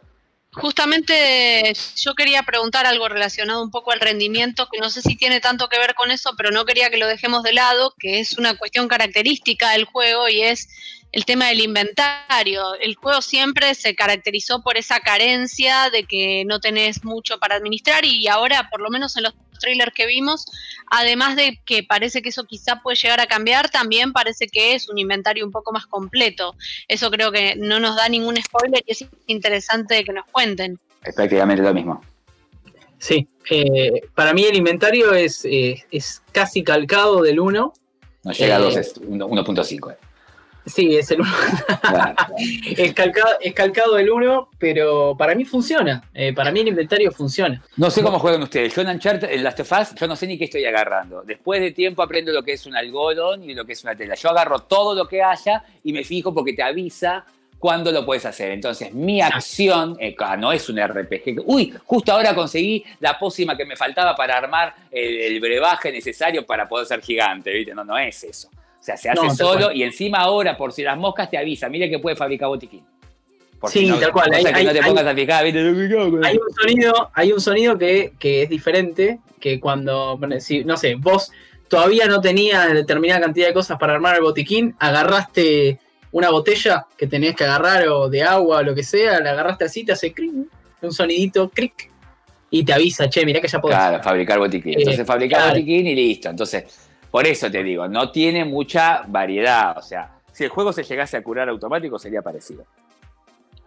Justamente yo quería preguntar algo relacionado un poco al rendimiento, que no sé si tiene tanto que ver con eso, pero no quería que lo dejemos de lado, que es una cuestión característica del juego y es el tema del inventario. El juego siempre se caracterizó por esa carencia de que no tenés mucho para administrar y ahora, por lo menos en los trailers que vimos, además de que parece que eso quizá puede llegar a cambiar, también parece que es un inventario un poco más completo. Eso creo que no nos da ningún spoiler y es interesante que nos cuenten. Es prácticamente lo mismo. Sí, eh, para mí el inventario es, eh, es casi calcado del 1. No llega a Eh. 2, es 1.5. Sí, es el 1. Claro. es, calcado, es calcado del 1, pero para mí funciona. Eh, para mí el inventario funciona. No sé cómo juegan ustedes. Yo en Uncharted, en Last of Us, yo no sé ni qué estoy agarrando. Después de tiempo aprendo lo que es un algodón y lo que es una tela. Yo agarro todo lo que haya y me fijo porque te avisa cuándo lo puedes hacer. Entonces, mi acción eh, no es un RPG. Uy, justo ahora conseguí la pócima que me faltaba para armar el, el brebaje necesario para poder ser gigante. ¿viste? No, no es eso. O sea, se hace No, solo y encima ahora, por si las moscas, te avisa. Mire que puede fabricar botiquín. Por Sí, si no- tal cual. Hay- que no hay- te hay- pongas a fijar, ¿viste? Hay un sonido, hay un sonido que, que es diferente, que cuando, si, no sé, vos todavía no tenías determinada cantidad de cosas para armar el botiquín, agarraste una botella que tenías que agarrar o de agua o lo que sea, la agarraste así, te hace cric, un sonidito, cric, y te avisa, che, mirá que ya podés. Claro, fabricar botiquín. Eh, Entonces fabricar claro. botiquín y listo. Entonces, por eso te digo, no tiene mucha variedad. O sea, si el juego se llegase a curar automático sería parecido.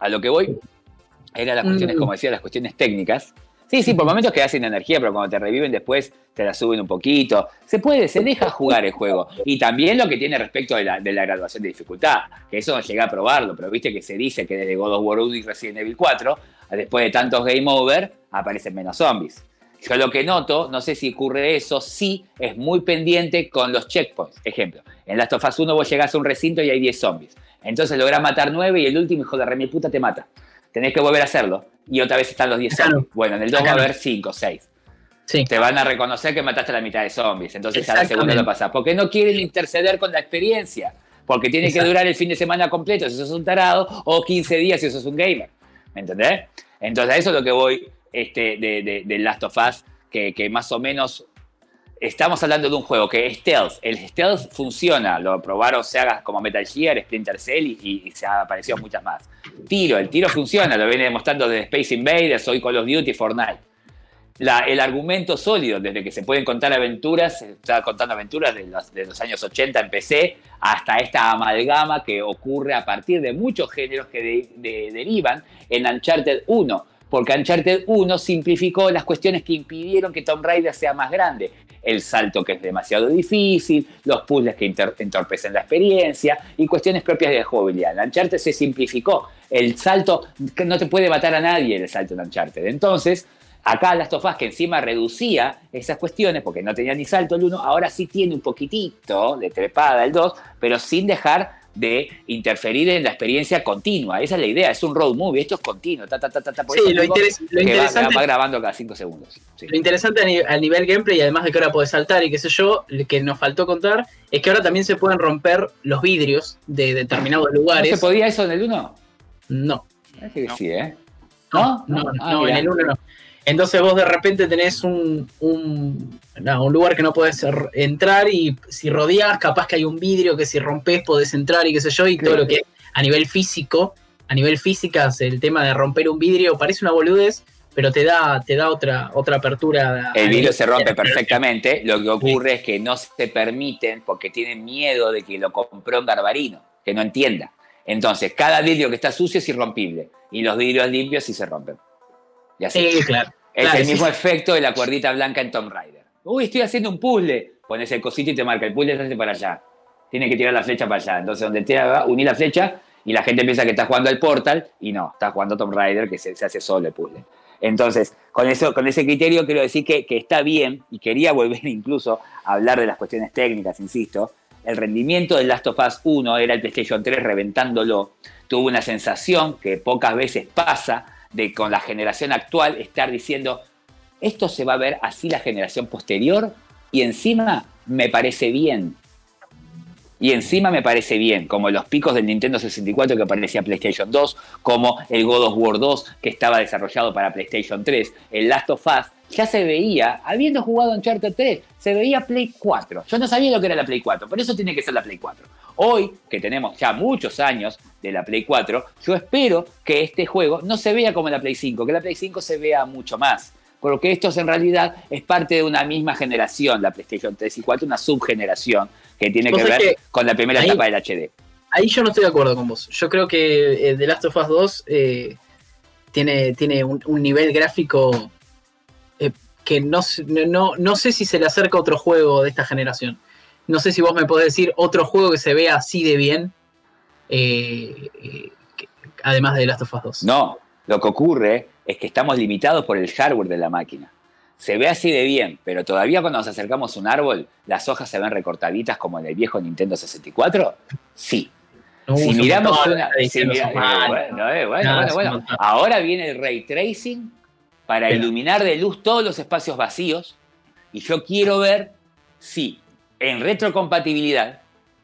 A lo que voy era las cuestiones, Mm. como decía, las cuestiones técnicas. Sí, sí, por momentos quedas sin energía, pero cuando te reviven después te la suben un poquito. Se puede, se deja jugar el juego. Y también lo que tiene respecto de la, de la graduación de dificultad, que eso no llegué a probarlo, pero viste que se dice que desde God of War 1 y Resident Evil 4, después de tantos game over, aparecen menos zombies. Yo lo que noto, no sé si ocurre eso, sí es muy pendiente con los checkpoints. Ejemplo, en Last of Us 1 vos llegás a un recinto y hay 10 zombies. Entonces lográs matar 9 y el último hijo de re mi puta te mata. Tenés que volver a hacerlo. Y otra vez están los 10 Acá no. zombies. Bueno, en el 2 va a haber 5, 6. Sí, Te van a reconocer que mataste a la mitad de zombies. Entonces ya la segunda lo pasás. Porque no quieren interceder con la experiencia. Porque tiene que durar el fin de semana completo si sos un tarado o 15 días si sos un gamer. ¿Me entendés? Entonces a eso es lo que voy este, de, Last of Us, que, que más o menos estamos hablando de un juego que es stealth. El stealth funciona, lo probaron Sagas como Metal Gear, Splinter Cell y, y se ha aparecido muchas más. Tiro, el tiro funciona, lo viene demostrando desde Space Invaders, hoy Call of Duty, Fortnite. La- el argumento sólido, desde que se pueden contar aventuras, se está contando aventuras de los, años 80 en PC, hasta esta amalgama que ocurre a partir de muchos géneros que de- de- derivan en Uncharted 1, porque Uncharted 1 simplificó las cuestiones que impidieron que Tomb Raider sea más grande. El salto que es demasiado difícil, los puzzles que entorpecen la experiencia y cuestiones propias de jugabilidad. En Uncharted se simplificó. El salto, no te puede matar a nadie el salto en Uncharted. Entonces, Acá Last of Us, que encima reducía esas cuestiones, porque no tenía ni salto el 1, ahora sí tiene un poquitito de trepada el 2, pero sin dejar de interferir en la experiencia continua. Esa es la idea, es un road movie, esto es continuo. Ta, ta, ta, ta, por Sí, eso lo, interes- lo que va- interesante, va, grabando cada 5 segundos. Sí. lo interesante a, ni- a nivel gameplay, y además de que ahora podés saltar y qué sé yo, lo que nos faltó contar es que ahora también se pueden romper los vidrios de determinados ¿No lugares. se podía eso en el 1? No, Parece que No. sí, ¿eh? no, no, ¿No? Ah, no, en el 1 no. Entonces vos de repente tenés un, un, no, un lugar que no podés er- entrar y si rodeás, capaz que hay un vidrio que si rompes podés entrar y qué sé yo, y todo lo que a nivel físico, a nivel físicas, el tema de romper un vidrio parece una boludez, pero te da, te da otra, otra apertura. El vidrio se rompe perfectamente. Lo que ocurre es que no se permiten porque tienen miedo de que lo compró un garbarino, que no entienda. Entonces, cada vidrio que está sucio es irrompible y los vidrios limpios sí se rompen. Y así. Sí, claro. Es claro, el mismo sí. efecto de la cuerdita blanca en Tomb Raider. Uy, estoy haciendo un puzzle. Pones el cosito y te marca. El puzzle se hace para allá. Tiene que tirar la flecha para allá. Entonces, donde tira, unir la flecha y la gente piensa que está jugando al Portal y no, está jugando Tomb Raider que se, se hace solo el puzzle. Entonces, con, eso, con ese criterio quiero decir que, que está bien, y quería volver incluso a hablar de las cuestiones técnicas, insisto, el rendimiento del Last of Us 1 era el PlayStation 3 reventándolo. Tuvo una sensación que pocas veces pasa de con la generación actual estar diciendo, esto se va a ver así la generación posterior y encima me parece bien. Y encima me parece bien, como los picos del Nintendo 64 que aparecía PlayStation 2, como el God of War 2 que estaba desarrollado para PlayStation 3, el Last of Us, ya se veía, habiendo jugado Uncharted 3, se veía Play 4. Yo no sabía lo que era la Play 4, pero eso tiene que ser la Play 4. Hoy, que tenemos ya muchos años de la Play 4, yo espero que este juego no se vea como la Play 5, que la Play 5 se vea mucho más. Porque esto en realidad es parte de una misma generación, la PlayStation 3 y 4, una subgeneración que tiene que ver que con la primera ahí- etapa del HD. Ahí yo no estoy de acuerdo con vos. Yo creo que eh, The Last of Us 2 eh, tiene, tiene un, un nivel gráfico que no, sé- no, no- sé si se le acerca otro juego de esta generación. No sé si vos me podés decir otro juego que se vea así de bien, eh, eh, que- además de Last of Us 2. No, lo que ocurre es que estamos limitados por el hardware de la máquina. Se ve así de bien, pero todavía cuando nos acercamos a un árbol, las hojas se ven recortaditas como en el viejo Nintendo 64. Sí. No, si miramos una. si mira- eh, bueno, bueno, No, bueno. Ahora viene el ray tracing para Pero- iluminar de luz todos los espacios vacíos. Y yo quiero ver si en retrocompatibilidad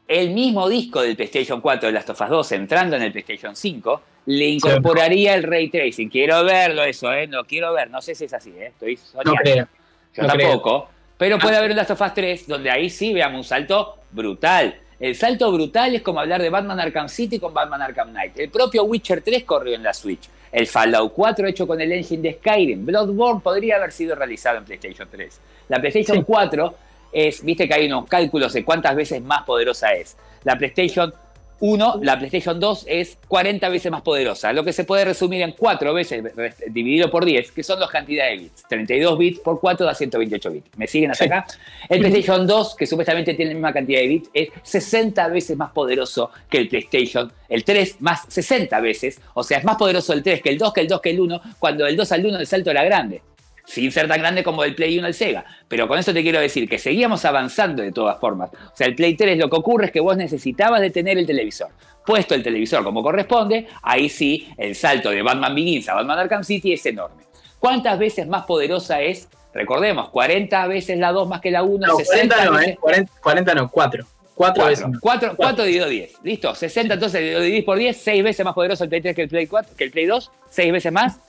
el mismo disco del PlayStation 4 de Last of Us 2 entrando en el PlayStation 5 le incorporaría el ray tracing. Quiero verlo eso, ¿eh? No quiero ver, no sé si es así, ¿eh? Estoy No creo. Yo no tampoco. Pero puede Ah. haber un Last of Us 3 donde ahí sí veamos un salto brutal. El salto brutal es como hablar de Batman Arkham City con Batman Arkham Knight. El propio Witcher 3 corrió en la Switch. El Fallout 4 hecho con el engine de Skyrim. Bloodborne podría haber sido realizado en PlayStation 3. La PlayStation Sí. 4 es, viste que hay unos cálculos de cuántas veces más poderosa es. La PlayStation 1, la PlayStation 2 es 40 veces más poderosa, lo que se puede resumir en 4 veces dividido por 10, que son las cantidades de bits. 32 bits por 4 da 128 bits. ¿Me siguen hasta acá? El PlayStation 2, que supuestamente tiene la misma cantidad de bits, es 60 veces más poderoso que el PlayStation. El 3 más 60 veces, o sea, es más poderoso el 3 que el 2, que el 2 que el 1, cuando el 2 al 1 el salto era grande sin ser tan grande como el Play 1 al Sega. Pero con eso te quiero decir que seguíamos avanzando de todas formas. O sea, el Play 3 lo que ocurre es que vos necesitabas de tener el televisor. Puesto el televisor como corresponde, ahí sí el salto de Batman Begins a Batman Arkham City es enorme. ¿Cuántas veces más poderosa es? Recordemos, 40 veces la 2 más que la 1, No, 60 40 no, veces... ¿eh? 40, 40 no, 4. 4 veces. 4, 4, 4 dividido 10. Listo, 60 entonces lo dividís por 10, 6 veces más poderoso el Play 3 que el Play 4, que el Play 2, 6 veces más.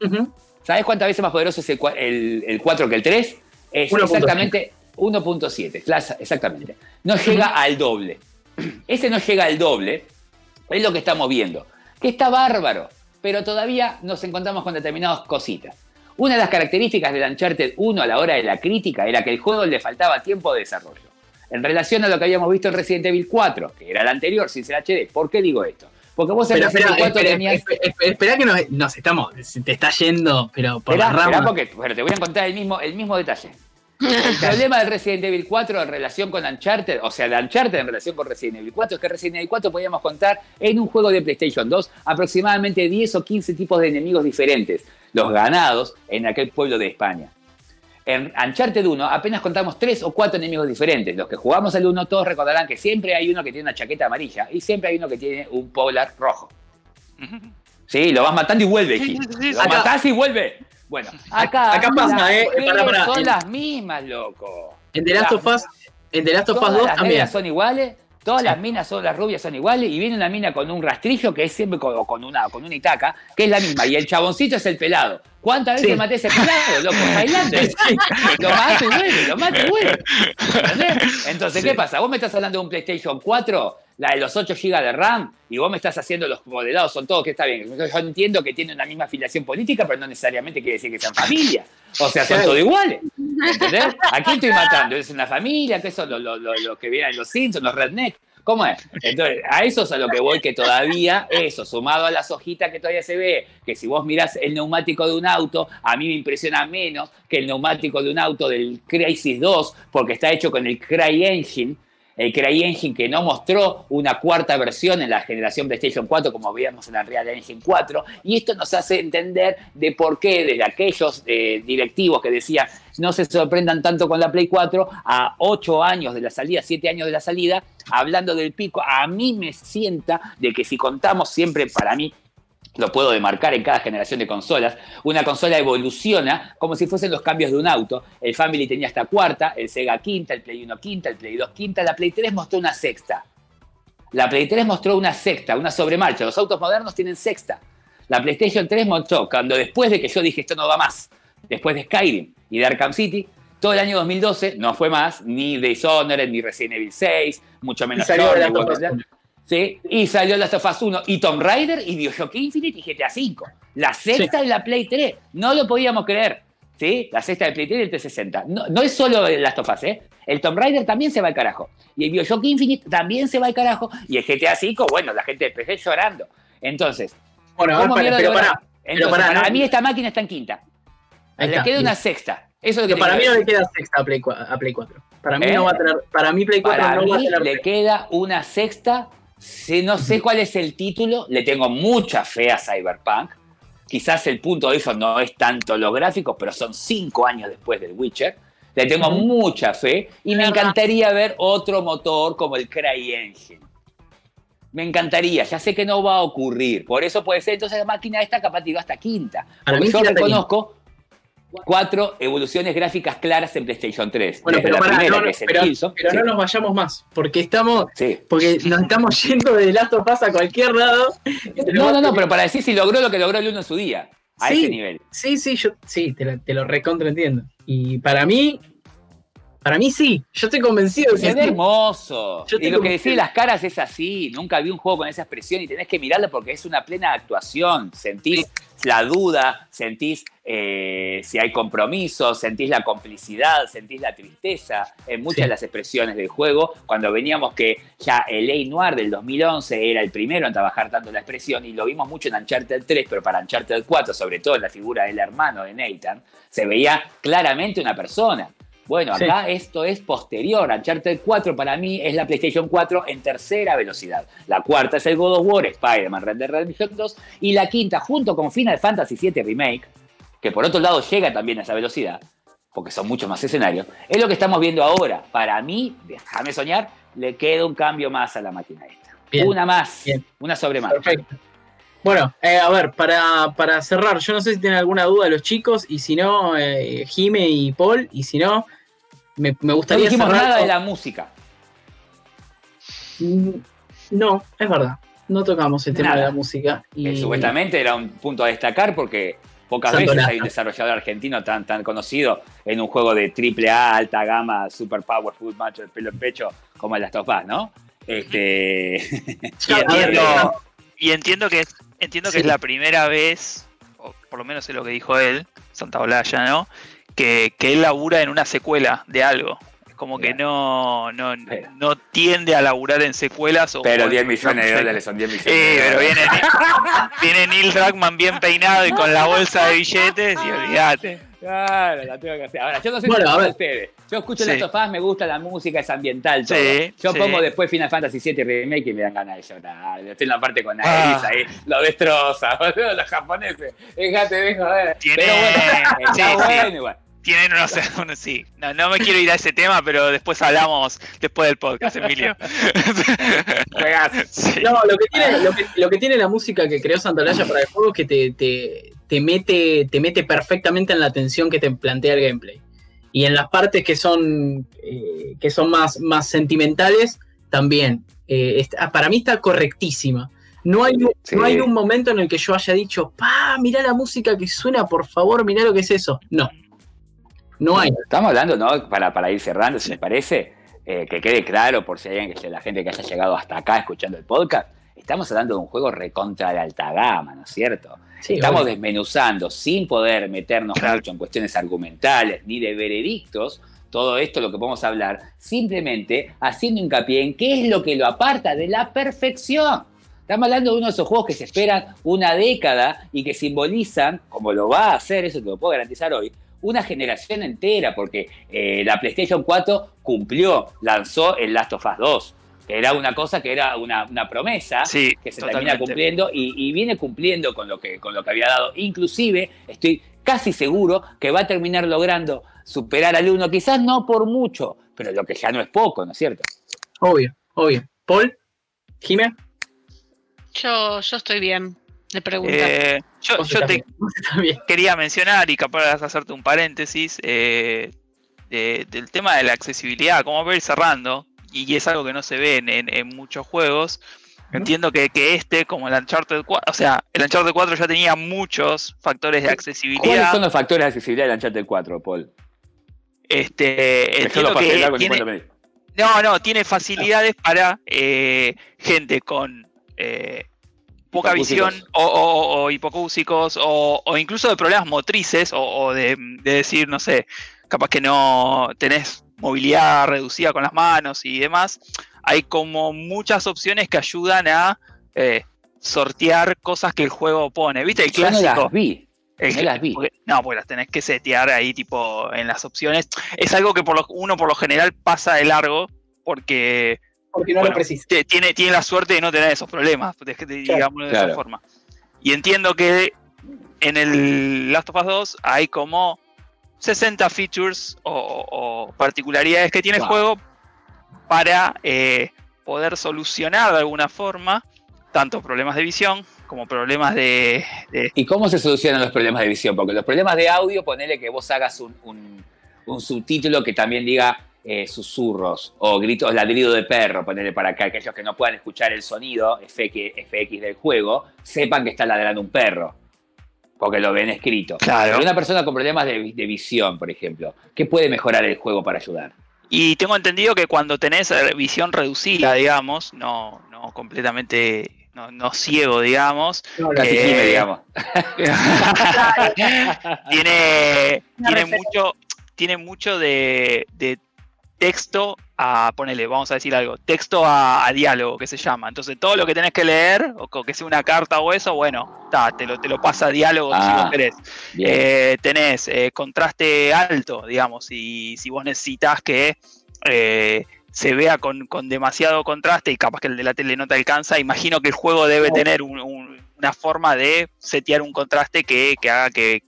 Ujú. ¿Sabes cuántas veces más poderoso es el, el- el 4 que el 3? Es 1.5. exactamente 1.7. claro, Exactamente. No llega al doble. Ese no llega al doble. Es lo que estamos viendo. Que está bárbaro. Pero todavía nos encontramos con determinadas cositas. Una de las características del Uncharted 1 a la hora de la crítica era que el juego le faltaba tiempo de desarrollo. En relación a lo que habíamos visto en Resident Evil 4, que era el anterior sin ser HD. ¿Por qué digo esto? Porque vos en Pero Resident espera, Evil 4 espera, tenías... espera, que nos, nos estamos, se te está yendo, pero por la rama. porque bueno, te voy a contar el mismo, el mismo detalle. El problema del Resident Evil 4 en relación con Uncharted, o sea, de Uncharted en relación con Resident Evil 4, es que Resident Evil 4 podíamos contar en un juego de PlayStation 2 aproximadamente 10 o 15 tipos de enemigos diferentes, los ganados en aquel pueblo de España. En Uncharted 1 apenas contamos tres o cuatro enemigos diferentes. Los que jugamos al 1 todos recordarán que siempre hay uno que tiene una chaqueta amarilla y siempre hay uno que tiene un polar rojo. Sí, lo vas matando y vuelve, Sí, Gil. sí, sí, Lo acá- matás y vuelve. Bueno, acá, acá pasa, las eh, pará. son En- las mismas, loco. En The Last Las- of Us, en The Last of Us Todas 2 las también. son iguales, todas las minas son las rubias son iguales y viene una mina con un rastrillo que es siempre con, o con una con una itaca, que es la misma y el chaboncito es el pelado. ¿Cuántas veces Sí. maté a ese pelado, loco? Highlander. Sí. Lo mato y vuelve, lo mato y vuelve. ¿Entendés? Entonces, Sí. ¿qué pasa? Vos me estás hablando de un PlayStation 4, la de los 8 GB de RAM, y vos me estás haciendo los modelados, son todos que está bien. Yo entiendo que tienen una misma afiliación política, pero no necesariamente quiere decir que sean familia. O sea, son todos iguales. ¿Entendés? ¿A quién estoy matando? ¿Es una familia? ¿Qué son los, los- los- los que vienen los Simpsons, los rednecks? ¿Cómo es? Entonces, a eso es a lo que voy, que todavía, eso, sumado a las hojitas que todavía se ve, que si vos mirás el neumático de un auto, a mí me impresiona menos que el neumático de un auto del Crisis 2, porque está hecho con el CryEngine, el CryEngine que no mostró una cuarta versión en la generación PlayStation 4 como veíamos en la Real Engine 4 y esto nos hace entender de por qué desde aquellos eh, directivos que decían no se sorprendan tanto con la Play 4 a 8 años de la salida, 7 años de la salida, hablando del pico, a mí me sienta de que si contamos siempre para mí lo puedo demarcar en cada generación de consolas. Una consola evoluciona como si fuesen los cambios de un auto. El Family tenía hasta cuarta, el Sega quinta, el Play 1 quinta, el Play 2 quinta, la Play 3 mostró una sexta. La Play 3 mostró una sexta, una sobremarcha. Los autos modernos tienen sexta. La PlayStation 3 mostró cuando después de que yo dije esto no va más, después de Skyrim y de Arkham City, todo el año 2012 no fue más, ni Dishonored, ni Resident Evil 6, mucho Y menos salió Journey, The Last of Us Walking Dead. 1. Sí, y salió Last of Us 1 y Tomb Raider y Bioshock Infinite y GTA V. La sexta de la Play 3. No lo podíamos creer. ¿Sí? La sexta de Play 3 y el 360. No, no es solo el Last of Us, ¿eh? El Tomb Raider también se va al carajo. Y el Bioshock Infinite también se va al carajo. Y el GTA V, bueno, la gente de PC llorando. Entonces, Bueno, ¿cómo para, pero lo van a- pará. Entonces, pará, para no- mí esta máquina está en quinta. Ahí le está. queda una sexta. Eso es lo que Que para mí no le queda sexta a Play, cua- a Play 4. Para mí ¿Eh? no va a tener. Para mí Play 4 Para no va a mí tener. le queda una sexta. Si no sé cuál es el título, le tengo mucha fe a Cyberpunk. Quizás el punto de ellos no es tanto los gráficos, pero son cinco años después del Witcher. Le tengo mucha fe y me encantaría ver otro motor como el CryEngine. Me encantaría, ya sé que no va a ocurrir. Por eso puede ser, entonces la máquina esta capaz hasta quinta. Porque yo reconozco cuatro evoluciones gráficas claras en PlayStation 3. Bueno, pero, la pará, primera, no, que no, es el pero, Killzone. pero Sí, no nos vayamos más. Porque estamos. sí. Porque nos estamos yendo de Last of Us a cualquier lado. No, no, no, pero para decir si logró lo que logró el uno en su día, a Sí. ese nivel. Sí, sí, yo sí, te lo, te lo recontra entiendo. Y para mí, para mí sí, yo estoy convencido de que sí. hermoso. Yo Y lo que decís las caras es así. Nunca vi un juego con esa expresión y tenés que mirarlo porque es una plena actuación. Sentís la duda, sentís eh, si hay compromiso, sentís la complicidad, sentís la tristeza en muchas Sí. de las expresiones del juego. Cuando veníamos que ya el A Noir del 2011 era el primero en trabajar tanto la expresión y lo vimos mucho en Uncharted 3, pero para Uncharted 4, sobre todo en la figura del hermano de Nathan, se veía claramente una persona. Bueno, Sí. acá esto es posterior. Uncharted 4 para mí es la PlayStation 4 en tercera velocidad. La cuarta es el God of War, Spider-Man, Red Dead Redemption 2. Y la quinta, junto con Final Fantasy VII Remake, que por otro lado llega también a esa velocidad, porque son muchos más escenarios, es lo que estamos viendo ahora. Para mí, déjame soñar, le queda un cambio más a la máquina esta. Bien, una más, bien. una sobre más. Perfecto. Bueno, eh, a ver, para, para cerrar, yo no sé si tienen alguna duda los chicos, y si no, eh, Jime y Paul, y si no, me, me No gustaría dijimos cerrar nada con- de la música. Mm, No, es verdad. No tocamos el tema de la música. Y... que supuestamente era un punto a destacar porque pocas Santo veces Lasta. hay un desarrollador argentino tan, tan conocido en un juego de triple A, alta gama, super powerful, macho de pelo en pecho, como el Last of Us, ¿no? Este, Y entiendo, y entiendo que, es- entiendo que Sí. es la primera vez, o por lo menos es lo que dijo él, Santa Olaya, ¿no? Que, que él labura en una secuela de algo. Es como que no, no, no tiende a laburar en secuelas. O pero o en 10 millones de dólares son 10 millones Sí, de pero viene, viene Neil Druckmann bien peinado y con la bolsa de billetes y olvídate. Claro, la tengo que hacer. Ahora, yo no sé Bueno, si a ver. ustedes. Yo escucho Sí. Last of Us, me gusta la música, es ambiental todo. Sí, yo sí. pongo después Final Fantasy VII Remake y me dan ganas de llorar. Estoy en la parte con Ah. Aeris ahí, lo destroza, boludo, los japoneses. Déjate de joder. Tiene- Pero bueno, está sí, sí. bueno igual. tienen unos, unos- sí. No, no me quiero ir a ese tema, pero después hablamos después del podcast, Emilio. Sí. No, lo que, tiene, lo, que, lo que tiene la música que creó Santolaya para el juego es que te, te, te mete, te mete perfectamente en la tensión que te plantea el gameplay. Y en las partes que son, eh, que son más, más sentimentales, también. Eh, está- para mí está correctísima. No hay, Sí. no hay un momento en el que yo haya dicho, pa, mirá la música que suena, por favor, mirá lo que es eso. No. No hay. Estamos hablando, ¿no? Para, para ir cerrando, si les parece, eh, que quede claro por si hay alguien que la gente que haya llegado hasta acá escuchando el podcast, estamos hablando de un juego recontra de alta gama, ¿no es cierto? Sí, Estamos obvio. desmenuzando sin poder meternos Claro. mucho en cuestiones argumentales ni de veredictos. Todo esto lo que podemos hablar simplemente haciendo hincapié en qué es lo que lo aparta de la perfección. Estamos hablando de uno de esos juegos que se esperan una década y que simbolizan, como lo va a hacer, eso te lo puedo garantizar hoy, una generación entera, porque eh, la PlayStation 4 cumplió, lanzó el Last of Us 2, que era una cosa que era una, una promesa Sí, que se totalmente. termina cumpliendo y, y viene cumpliendo con lo, que, con lo que había dado. Inclusive, estoy casi seguro que va a terminar logrando superar al 1, quizás no por mucho, pero lo que ya no es poco, ¿no es cierto? Obvio, obvio. Paul, Jimé, Yo, yo estoy bien de preguntar. Eh, yo, yo te quería mencionar y capaz de hacerte un paréntesis eh, de- del tema de la accesibilidad, como voy a ir cerrando, y es algo que no se ve en, en- en muchos juegos. Entiendo que, que este, como el Uncharted 4, o sea, el Uncharted 4 ya tenía muchos factores de ¿Cuáles accesibilidad. son los factores de accesibilidad del Uncharted 4, Paul? Este, Dejalo entiendo que tiene-. No, no, tiene facilidades para eh, gente con eh, poca visión o, o, o hipocúsicos o, o incluso de problemas motrices o, o de, de decir, no sé, capaz que no tenés movilidad reducida con las manos y demás. Hay como muchas opciones que ayudan a eh, sortear cosas que el juego pone. ¿Viste? El Yo no clásico. las vi. El No las vi. porque- no, pues las tenés que setear ahí, tipo, en las opciones. Es algo que por lo, uno por lo general pasa de largo, porque Porque no Bueno, lo precisa. te- tiene, tiene la suerte de no tener esos problemas, de- de- digámoslo de Claro. esa forma. Y entiendo que en el Last of Us 2 hay como 60 features o, particularidades que tiene el juego para eh, poder solucionar de alguna forma tanto problemas de visión como problemas de, de- ¿Y cómo se solucionan los problemas de visión? Porque los problemas de audio, ponele que vos hagas un, un- un subtítulo que también diga eh, susurros o gritos, ladrido de perro, ponele para que aquellos que no puedan escuchar el sonido FX, FX del juego, sepan que está ladrando un perro. Porque lo ven escrito. Claro. Pero una persona con problemas de, vi- de visión, por ejemplo, ¿qué puede mejorar el juego para ayudar? Y tengo entendido que cuando tenés eh, visión reducida, digamos, no, no completamente, no, no ciego, digamos, No, Eh, Jime, digamos. tiene, tiene mucho, tiene mucho de, de texto a, ponele, vamos a decir algo, texto a, a diálogo que se llama. Entonces todo lo que tenés que leer, o que sea una carta o eso, bueno, ta, te, lo, te lo pasa a diálogo si Ah, vos querés. Bien. Eh, tenés eh, contraste alto, digamos, y si vos necesitas que eh, se vea con, con demasiado contraste y capaz que el de la tele no te alcanza, imagino que el juego debe tener un- un- una forma de setear un contraste que, que haga que,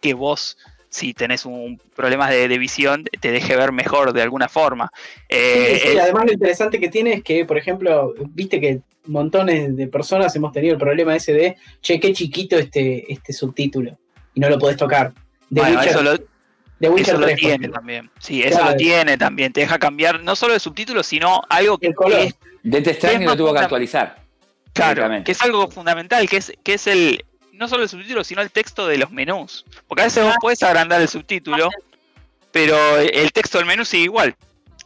que vos, si tenés un problema de, de visión, te deje ver mejor de alguna forma. Eh, Sí, sí, el- además lo interesante que tiene es que, por ejemplo, viste que montones de personas hemos tenido el problema ese de, che, qué chiquito este, este subtítulo, y no lo podés tocar. De bueno, Witcher, eso lo, de Witcher eso lo 3, por tiene también. Sí, eso Claro. lo tiene también. Te deja cambiar no solo de subtítulos, sino algo que El color. es Death Stranding más lo tuvo que actualizar. Claro, que es algo fundamental, que es, que es el, no solo el subtítulo, sino el texto de los menús. Porque a veces vos podés agrandar el subtítulo, pero el texto del menú sigue igual.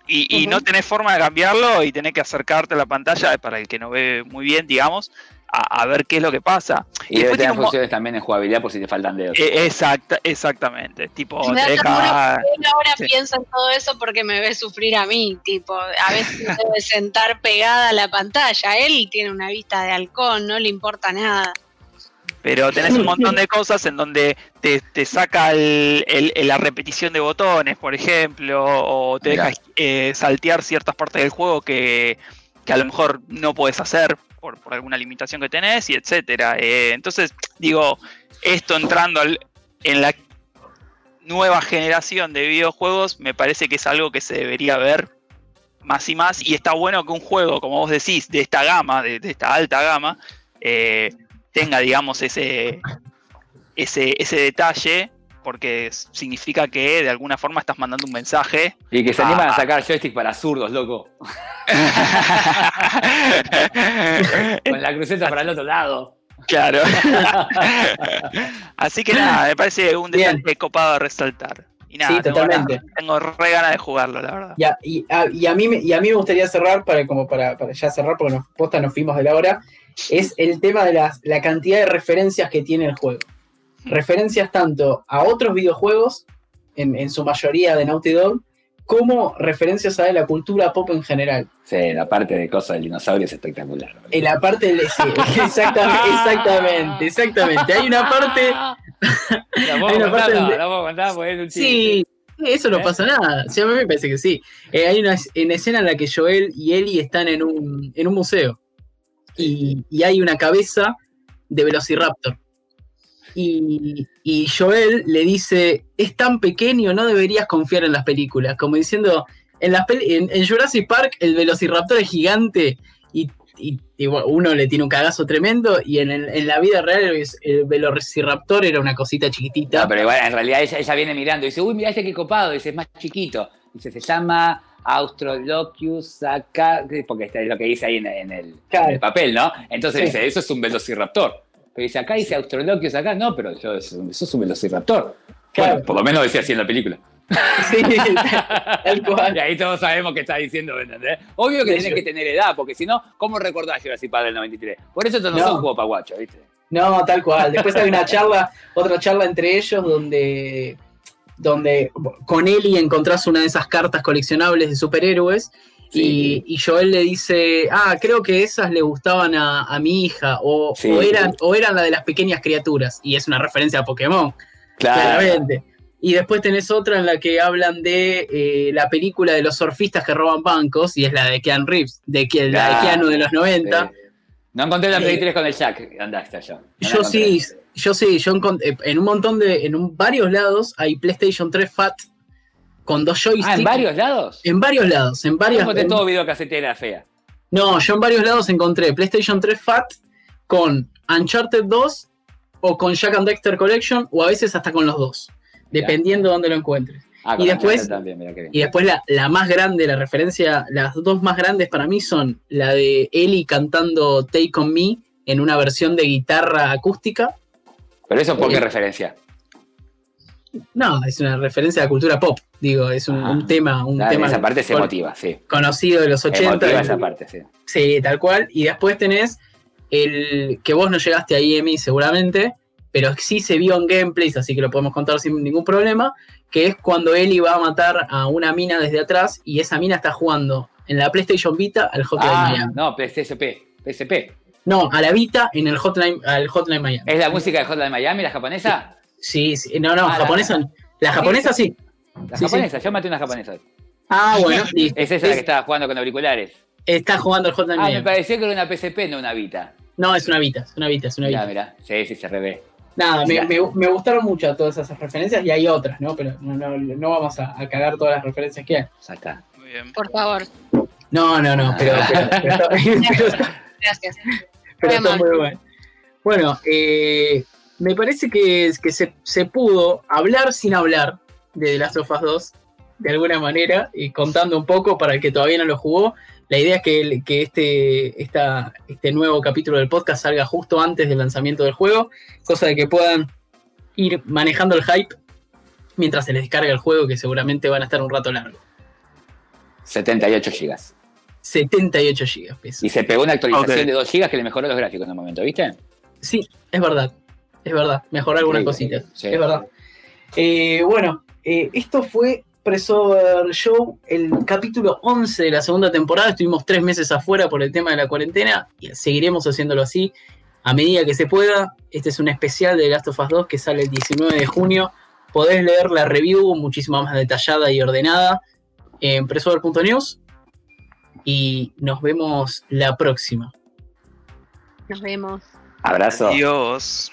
Y, y no tenés forma de cambiarlo y tenés que acercarte a la pantalla, para el que no ve muy bien, digamos, a, a ver qué es lo que pasa. Y debe después tiene tener funciones también en jugabilidad por si te faltan dedos. Eh, exacta, exactamente. Tipo, Me te deja- ternura Él ahora Sí. piensa en todo eso porque me ve sufrir a mí, tipo, a veces me debe sentar pegada a la pantalla. Él tiene una vista de halcón, no le importa nada. Pero tenés un montón de cosas en donde te, te saca el- el- el- la repetición de botones, por ejemplo, o te Mirá. deja eh, saltear ciertas partes del juego que, que a lo mejor no puedes hacer por, por alguna limitación que tenés, y etcétera. Eh, entonces, digo, esto entrando al- en la nueva generación de videojuegos, me parece que es algo que se debería ver más y más. Y está bueno que un juego, como vos decís, de esta gama, de, de esta alta gama, eh, tenga, digamos, ese, ese, ese detalle, porque significa que de alguna forma estás mandando un mensaje. Y que se animan a sacar joystick para zurdos, loco. Con la cruceta para el otro lado. Claro. Así que nada, me parece un Bien. detalle copado a resaltar. Y nada, Sí, tengo, totalmente. ganas- tengo re ganas de jugarlo, la verdad. Y a, y a- y a mí, me- y a mí me gustaría cerrar, para, como para, para ya cerrar, porque nos, posta nos fuimos de la hora, es el tema de las, la cantidad de referencias que tiene el juego. Referencias tanto a otros videojuegos, en, en su mayoría de Naughty Dog, como referencias a la cultura pop en general. Sí, la parte de cosas del dinosaurio es espectacular. En la parte del... sí, exactamente, exactamente, exactamente. Hay una parte... ¿La puedo Hay una contar? parte No, donde- la puedo contar porque es un chiste. Sí, eso no ¿Eh? pasa nada. Sí, a mí me parece que sí. Eh, hay una, una escena en la que Joel y Ellie están en un, en un museo. Y, y hay una cabeza de Velociraptor. Y, y Joel le dice, es tan pequeño, no deberías confiar en las películas. Como diciendo, en, las en, en Jurassic Park el Velociraptor es gigante y, y- y bueno, uno le tiene un cagazo tremendo y en, el- en la vida real el Velociraptor era una cosita chiquitita. No, pero igual, en realidad ella, ella viene mirando y dice, uy, mira este qué copado, dice, es más chiquito. Dice, se llama Australochius acá, porque es lo que dice ahí en, en el, Claro. en el papel, ¿no? Entonces Sí. dice, eso es un velociraptor. Pero dice, acá dice Australochius acá, no, pero yo, es un velociraptor. Claro. Bueno, por lo menos decía así en la película. Sí, tal cual. Y ahí todos sabemos qué está diciendo, ¿entendés? Obvio que hecho. que tener edad, porque si no, ¿cómo recordás Jurassic Park del 93? Por eso estos no, son para guacho, ¿viste? No, tal cual. Después hay una charla, otra charla entre ellos donde, donde con Ellie encontrás una de esas cartas coleccionables de superhéroes y, y Joel le dice, ah, creo que esas le gustaban a, a mi hija o, Sí. o eran, o eran la de las pequeñas criaturas y es una referencia a Pokémon, claramente. Y después tenés otra en la que hablan de eh, la película de los surfistas que roban bancos y es la de Keanu Reeves, de, la de Claro. Keanu de los 90. Eh, no encontré la Eh, Play 3 con el Jack, andá, está yo. No sí, yo sí, yo eh, en un montón de, en un- varios lados hay PlayStation 3 Fat con dos joysticks. Ah, ¿en varios lados? En varios lados, en. Encontré en- todo videocasetera fea. no, yo en varios lados encontré PlayStation 3 Fat con Uncharted 2 o con Jack and Dexter Collection o a veces hasta con los dos, dependiendo de dónde lo encuentres. Ah, Y después- también. Y después la, la más grande, la referencia, las dos más grandes para mí son la de Ellie cantando Take On Me en una versión de guitarra acústica Pero eso, ¿por qué Eh, referencia? No, es una referencia a la cultura pop, digo, es un, un tema, un Ah, tema esa parte se emotiva, sí. conocido de los 80. Emotiva esa parte, sí. Sí, tal cual. Y después tenés el que vos no llegaste ahí, Emi, seguramente, pero sí se vio en gameplays, así que lo podemos contar sin ningún problema, que es cuando Ellie va a matar a una mina desde atrás y esa mina está jugando en la PlayStation Vita al Hotline Ah, Miami. no, PSP. PSP. No, a la Vita en el Hotline, al Hotline Miami. ¿Es la música de Hotline Miami, la japonesa? Sí, sí, no, no, Ah, japonesa. La, japonesa sí. La Sí, japonesa, yo maté una japonesa. Ah, bueno. Es esa la que Es- estaba jugando con auriculares. Está jugando el Hotline Ah, me pareció que era una PSP, no una Vita. No, es una Vita, es una Vita, es una Vita. mirá. Sí, sí, se revé. Nada, me, Ya. me- me gustaron mucho todas esas referencias y hay otras, ¿no? Pero no, no- no vamos a, a cagar todas las referencias que hay. Está. Muy bien. Por favor. No, no, no, pero, pero, pero- pero- Gracias. pero Muy está muy bueno. Bueno, eh, me parece que, que se, se pudo hablar sin hablar de The Last of Us 2, de alguna manera, y contando un poco para el que todavía no lo jugó. La idea es que, el- que este, esta, este nuevo capítulo del podcast salga justo antes del lanzamiento del juego, cosa de que puedan ir manejando el hype mientras se les descarga el juego, que seguramente van a estar un rato largo. 78 gigas. 78 GB peso. Y se pegó una actualización de 2 gigas que le mejoró los gráficos en un momento, ¿viste? Sí, es verdad. Es verdad. Mejorar algunas Increíble. cositas. Sí. Es verdad. Eh, bueno, eh, esto fue Presover Show, el capítulo 11 de la segunda temporada. Estuvimos tres meses afuera por el tema de la cuarentena y seguiremos haciéndolo así a medida que se pueda. Este es un especial de Last of Us 2 que sale el 19 de junio. Podés leer la review muchísimo más detallada y ordenada en presover.news. Y nos vemos la próxima. Nos vemos. Abrazo. Adiós.